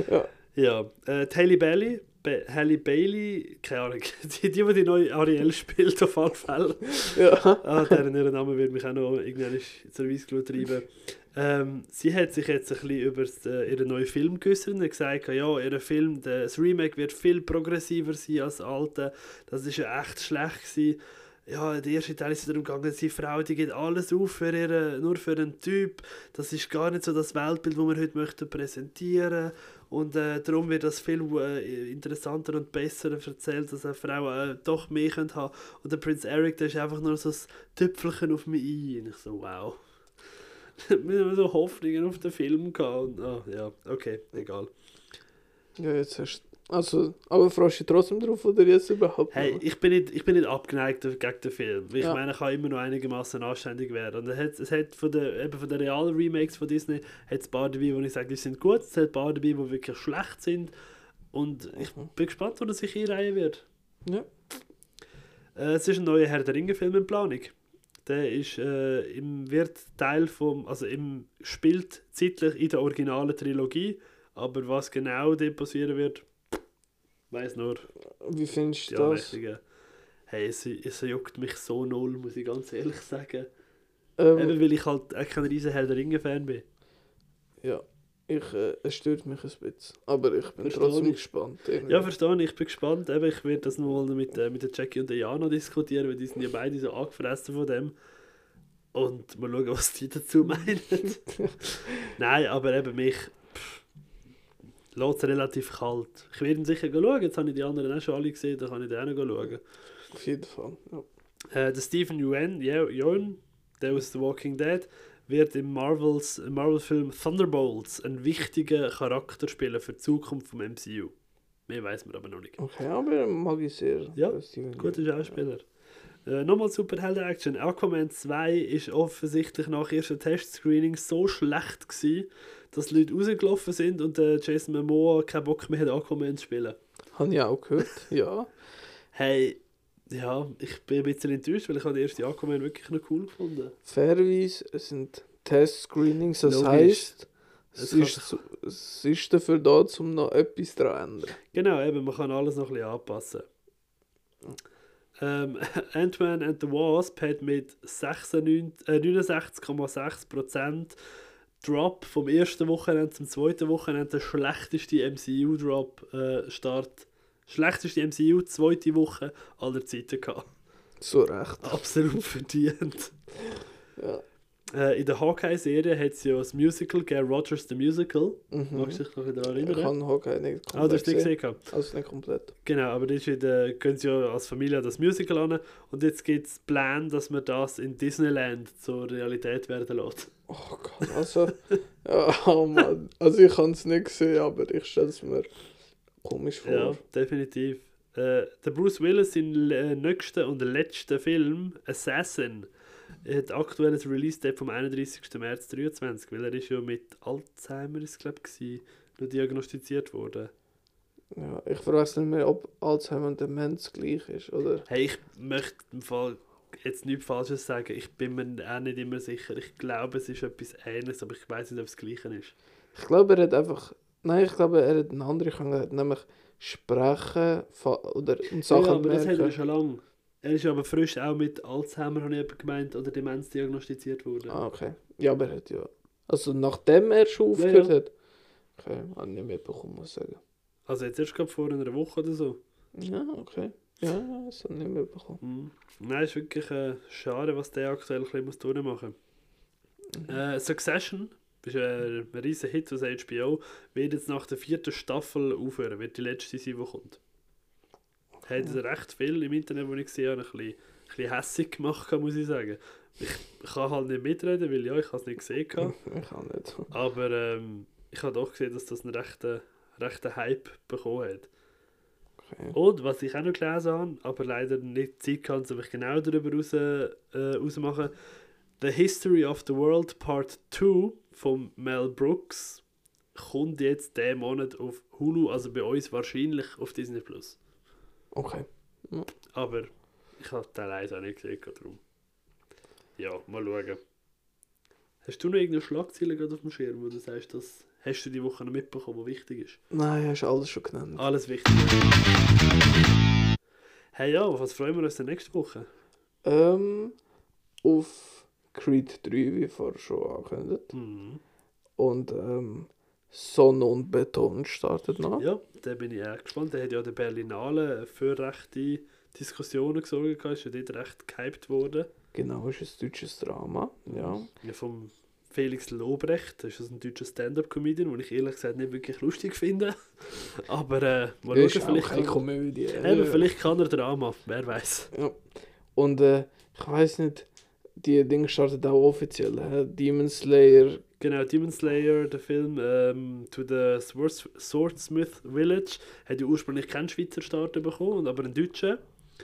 Ja. Ja, äh, Halle Bailey, Ba Halle Bailey, keine Ahnung, die, [LAUGHS] die, die die neue Ariel spielt, auf alle Fälle. ja. Ah, deren ihren Namen wird mich auch noch irgendwann zur Weissglut treiben. Ähm, sie hat sich jetzt ein bisschen über das, äh, ihren neuen Film geäußert und gesagt, ja, ihr Film, das Remake wird viel progressiver sein als das alte. Das ist ja echt schlecht gewesen. Ja, der erste Teil ist darum gegangen, die Frau, die geht alles auf für ihre, nur für einen Typ. Das ist gar nicht so das Weltbild, das wir heute möchten präsentieren und äh, darum wird das viel äh, interessanter und besser erzählt, dass eine Frau äh, doch mehr können haben Und der Prinz Eric, der ist einfach nur so ein Tüpfelchen auf mich ein. Ich so, wow. [LAUGHS] Wir haben so Hoffnungen auf den Film gehabt. Und, ah, ja, okay, egal. Ja, jetzt hast du. Also, aber freust du trotzdem drauf oder jetzt überhaupt Hey, nicht? ich bin nicht, ich bin nicht abgeneigt gegen den Film. Ich Ja. meine, er kann immer noch einigermaßen anständig werden. Und es hat, es hat von den, eben von den realen Remakes von Disney hat es ein paar dabei, wo ich sage, die sind gut. Es hat ein paar dabei, die wirklich schlecht sind. Und ich Mhm. bin gespannt, wo er sich einreihen wird. Ja. Äh, es ist ein neuer Herr der Ringe-Film in Planung. Der ist, äh, im, wird Teil vom, also im, spielt zeitlich in der originalen Trilogie, aber was genau dort passieren wird, weiß nur Wie findest du das? Hey, es, es juckt mich so null, muss ich ganz ehrlich sagen. Ähm, Eben weil ich halt auch kein riesen Herr der Ringe-Fan bin. ja, ich, äh, es stört mich ein bisschen. Aber ich bin Verstehe trotzdem ich. gespannt. irgendwie. Ja, verstehe ich. Ich bin gespannt. Eben, ich werde das noch mal mit, äh, mit der Jackie und der Jana diskutieren, weil die sind ja beide so angefressen von dem. Und mal schauen, was die dazu meinen. [LAUGHS] Nein, aber eben mich lässt es relativ kalt. Ich werde ihn sicher schauen. Jetzt habe ich die anderen auch schon alle gesehen, dann kann ich den auch schauen. Auf jeden Fall. Ja. Äh, der Stephen Yeun, Yeun, der aus The Walking Dead, wird im Marvels, Marvel-Film Thunderbolts einen wichtigen Charakter spielen für die Zukunft vom MCU. Mehr weiß man aber noch nicht. Okay, aber mag ich sehr. Ja, Guter. Schauspieler. Äh, nochmal Superhelden-Action. Aquaman 2 ist offensichtlich nach ersten Testscreening so schlecht gewesen, dass Leute rausgelaufen sind und äh, Jason Momoa keinen Bock mehr hat, Aquaman zu spielen. Habe ich auch gehört, [LAUGHS] ja. Hey, ja, ich bin ein bisschen enttäuscht, weil ich habe den ersten Aquaman wirklich noch cool gefunden. Fairerweise, es sind Test-Screenings, das Logisch. heisst, Es es ist, zu- es ist dafür da, um noch etwas daran zu ändern. Genau, eben, man kann alles noch ein bisschen anpassen. Ähm, [LAUGHS] Ant-Man and the Wasp hat mit 96 äh, 69,6% Drop vom ersten Wochenende zum zweiten Wochenende der schlechteste MCU-Drop äh, Start. Schlechteste MCU zweite Woche aller Zeiten gehabt. So recht. Absolut verdient. Ja. Äh, in der Hawkeye-Serie hat es ja das Musical gegeben, Rogers the Musical. Mhm. Magst du dich noch daran Ich erinnern? kann Hawkeye nicht komplett Ah, du hast nicht gesehen. gehabt. Also nicht komplett. Genau, aber das ist gehen sie ja als Familie das Musical an und jetzt gibt es Pläne, dass man das in Disneyland zur Realität werden lässt. Oh Gott, also... [LAUGHS] ja, oh Mann. Also ich kann es nicht sehen, aber ich stelle es mir komisch vor. Ja, definitiv. Äh, der Bruce Willis in äh, nächsten und letzten Film, Assassin, hat aktuell ein Release-Date vom 31. März 2023, weil er ist ja mit Alzheimer, ist glaube ich, noch diagnostiziert worden. Ja, ich weiß nicht mehr, ob Alzheimer und Demenz gleich ist, oder? Hey, ich möchte im Fall jetzt nichts Falsches sagen. Ich bin mir auch nicht immer sicher. Ich glaube, es ist etwas Ähnliches, aber ich weiß nicht, ob es das Gleiche ist. Ich glaube, er hat einfach... Nein, ich glaube, er hat eine andere Krankheit, nämlich sprechen oder Sachen ja, aber das hat er schon lange. Er ist aber frisch auch mit Alzheimer, habe ich gemeint, oder Demenz diagnostiziert worden. Ah, okay. Ja, aber er hat ja... Also nachdem er schon Ja, aufgehört ja. hat. Okay, habe ich nicht mitbekommen, muss ich sagen. Also jetzt erst gerade vor einer Woche oder so. Ja, okay. Ja, das habe ich nicht mitbekommen. Mhm. Nein, ist wirklich äh, schade, was der aktuell ein bisschen muss durchmachen muss. Äh, Succession ist ein, ein riesen Hit aus HBO. Wird jetzt nach der vierten Staffel aufhören, wird die letzte sein, die kommt. Hat es recht viel im Internet, wo ich gesehen habe, ein bisschen, ein bisschen hässig gemacht, muss ich sagen. Ich, kann halt nicht mitreden, weil ja, ich habe es nicht gesehen. [LAUGHS] Ich kann nicht. Aber ähm, ich habe doch gesehen, dass das einen rechten, rechten Hype bekommen hat. Okay. Und was ich auch noch gelesen habe, aber leider nicht Zeit kann, um mich genau darüber raus, äh, rausmachen, The History of the World Part 2 von Mel Brooks kommt jetzt diesen Monat auf Hulu, also bei uns wahrscheinlich auf Disney Plus. Okay. Aber ich habe den leider auch nicht gesehen, darum. Ja, mal schauen. Hast du noch irgendeine Schlagzeile gerade auf dem Schirm, wo du sagst, das hast du die Woche noch mitbekommen, was wichtig ist? Nein, hast alles schon genannt. Alles wichtig. Hey ja, was freuen wir uns denn nächste Woche? Ähm, auf Creed 3, wie vorher schon angekündigt. Mhm. Und ähm, Sonne und Beton startet noch. Ja, da bin ich auch gespannt. Der hat ja der Berlinale für rechte Diskussionen gesorgt, ist ja dort recht gehypt worden. Genau, ist ein deutsches Drama. Ja. Ja, vom Felix Lobrecht, das ist ein deutscher Stand-Up-Comedian, den ich ehrlich gesagt nicht wirklich lustig finde. [LAUGHS] Aber äh, mal schauen, vielleicht keine kann, Komödie. eben, vielleicht kann er Drama, wer weiß. Ja. Und äh, ich weiß nicht, die Dinge startet auch offiziell. Hä? Demon Slayer. Genau, Demon Slayer, der Film ähm, To the Sword- Swordsmith Village, hat ja ursprünglich keinen Schweizer Start bekommen, aber einen deutschen.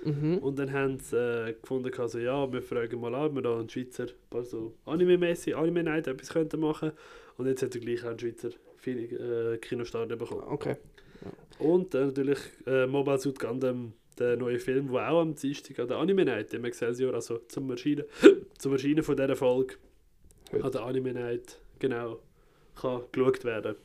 Mhm. Und dann haben sie äh, gefunden, also, ja, wir fragen mal an, ob wir da einen Schweizer, also Anime-mäßig, Anime-Night etwas könnten machen. Und jetzt hat er gleich auch einen Schweizer äh, Kinostart bekommen. Okay. Und äh, natürlich äh, Mobile Suit Gundam, der neue Film, der auch am Dienstag an der Anime Night im Excelsior, also zum Erscheinen, [LAUGHS] zum Erscheinen von dieser Folge Heute. an der Anime Night, genau, kann geschaut werden.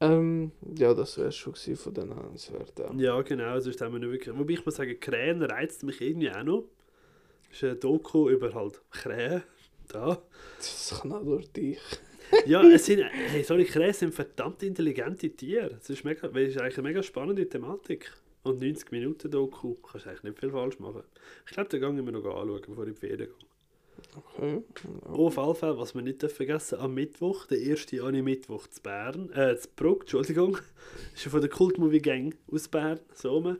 Ähm, ja, das wäre schon von den Nennenswerten. Ja, genau, sonst haben wir nicht wirklich... Wobei ich muss sagen, Krähen reizt mich irgendwie auch noch. Das ist ein Doku über halt Krähen. Da. Das kann auch durch dich. Ja, es sind... Hey, sorry, Krähen sind verdammt intelligente Tiere. Das ist, mega, das ist eigentlich eine mega spannende Thematik. Und 90 Minuten Doku, kannst du eigentlich nicht viel falsch machen. Ich glaube, den Gang wir noch anschauen, bevor ich in die Ferien gehe. Okay. Auf alle Fälle, was wir nicht vergessen, am Mittwoch, der erste Anime-Mittwoch zu Bern, äh, zu Bruck, Entschuldigung, [LAUGHS] ist ja von der Kult-Movie Gang aus Bern, so.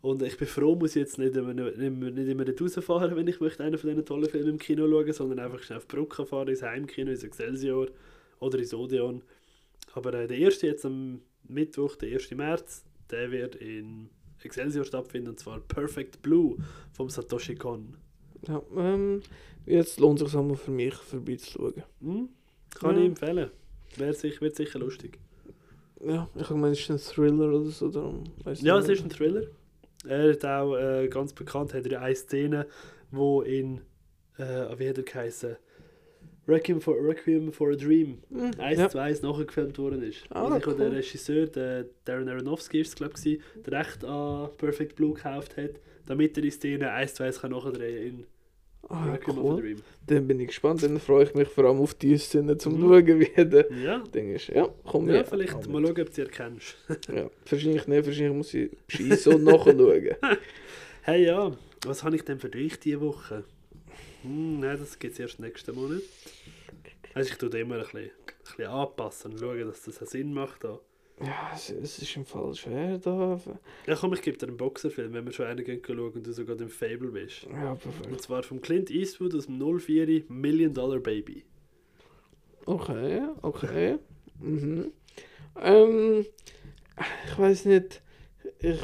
Und ich bin froh, muss ich jetzt nicht immer, nicht immer, nicht immer rausfahren, wenn ich möchte einen von diesen tollen Filmen im Kino schauen, sondern einfach schnell auf Bruck fahren, ins Heimkino, ins Excelsior oder ins Odeon. Aber äh, der erste jetzt am Mittwoch, der 1. März, der wird in Excelsior stattfinden, und zwar Perfect Blue vom Satoshi Kon. Ja, ähm, jetzt lohnt es sich einmal für mich vorbeizuschauen. Hm? Kann Ja. ich empfehlen. Wäre sich, wird sicher lustig. Ja, ich habe gemeint, es ist ein Thriller oder so. Darum Ja, ich es ist ein Thriller. Er hat auch äh, ganz bekannt, hat er eine Szene, wo in, äh, wie hat er geheißen? Requiem for, Requiem for a Dream Hm, 1 ja. zu 1 nachgefilmt worden ist. Ah, Wo sich auch der cool. Regisseur, der Darren Aronofsky ist glaube ich, das Recht an Perfect Blue gekauft hat, damit er die Szene 1 zu 1 kann nachdrehen in Ah, cool. Dream. Dann bin ich gespannt. Dann freue ich mich vor allem auf die Szene, zum Mhm. schauen, wie der Ja, Ding ist. Ja, komm ja ja, vielleicht komm mal schauen, ob du sie erkennst. [LAUGHS] Ja, wahrscheinlich nicht, wahrscheinlich muss ich und nachschauen. [LAUGHS] Hey ja, was habe ich denn für dich diese Woche? Hm, nein, das gibt es erst nächsten Monat. Also ich tue immer ein bisschen, ein bisschen anpassen und schauen, dass das einen Sinn macht. Da. Ja, es, es ist im Fall schwer da. Ja komm, ich gebe dir einen Boxerfilm, wenn wir schon einen gehen schauen und du sogar im Fable bist. Ja, perfekt. Und zwar von Clint Eastwood aus dem 04 Million Dollar Baby. Okay, okay. Mhm. Ähm, ich weiß nicht. Ich,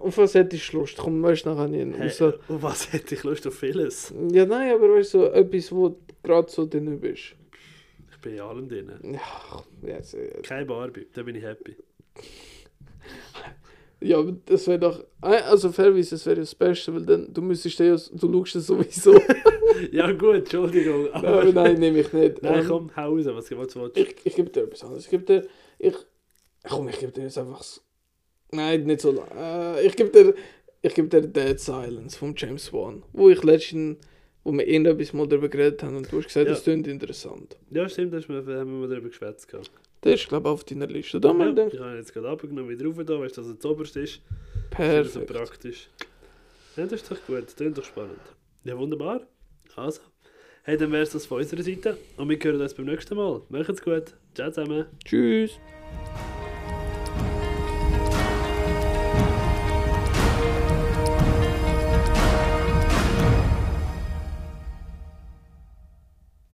auf was hätte ich Lust? Komm, weißt du, nachher nicht. Hey, So, auf was hätte ich Lust auf vieles? ja, nein, aber weißt du, so etwas, wo du gerade so drin bist. In allem drin. Ja, ja, so- Kein Barbie, da bin ich happy. ja aber das wäre doch. Also, fairerweise, das wäre das Beste, weil dann, du müsstest ja, du schaust es sowieso. [LAUGHS] Ja gut, Entschuldigung. Aber aber nein, nehme ich nicht. Nein, Ähm, komm, hau raus, was, was du willst. Ich, ich gebe dir etwas anderes. Ich gebe dir. Ich. Komm, ich gebe dir jetzt einfach. Nein, nicht so lang. Äh, ich gebe dir. Ich gebe dir Dead Silence von James Wan. Wo ich letztens. Wo wir irgendetwas mal darüber geredet haben und du hast gesagt, Ja. das klingt interessant. Ja, stimmt, das haben wir mal darüber geschwätzt. gehabt. Der ist, glaube ich, auf deiner Liste. Da Ja, ich habe ihn jetzt gerade abgenommen, wieder rauf da, weißt du, dass er zu oberst ist. Ist so perfekt. praktisch. Ja, das ist doch gut, das klingt doch spannend. Ja, wunderbar. Also, hey, dann wäre es das von unserer Seite und wir hören uns beim nächsten Mal. Macht's gut. Ciao zusammen. Tschüss.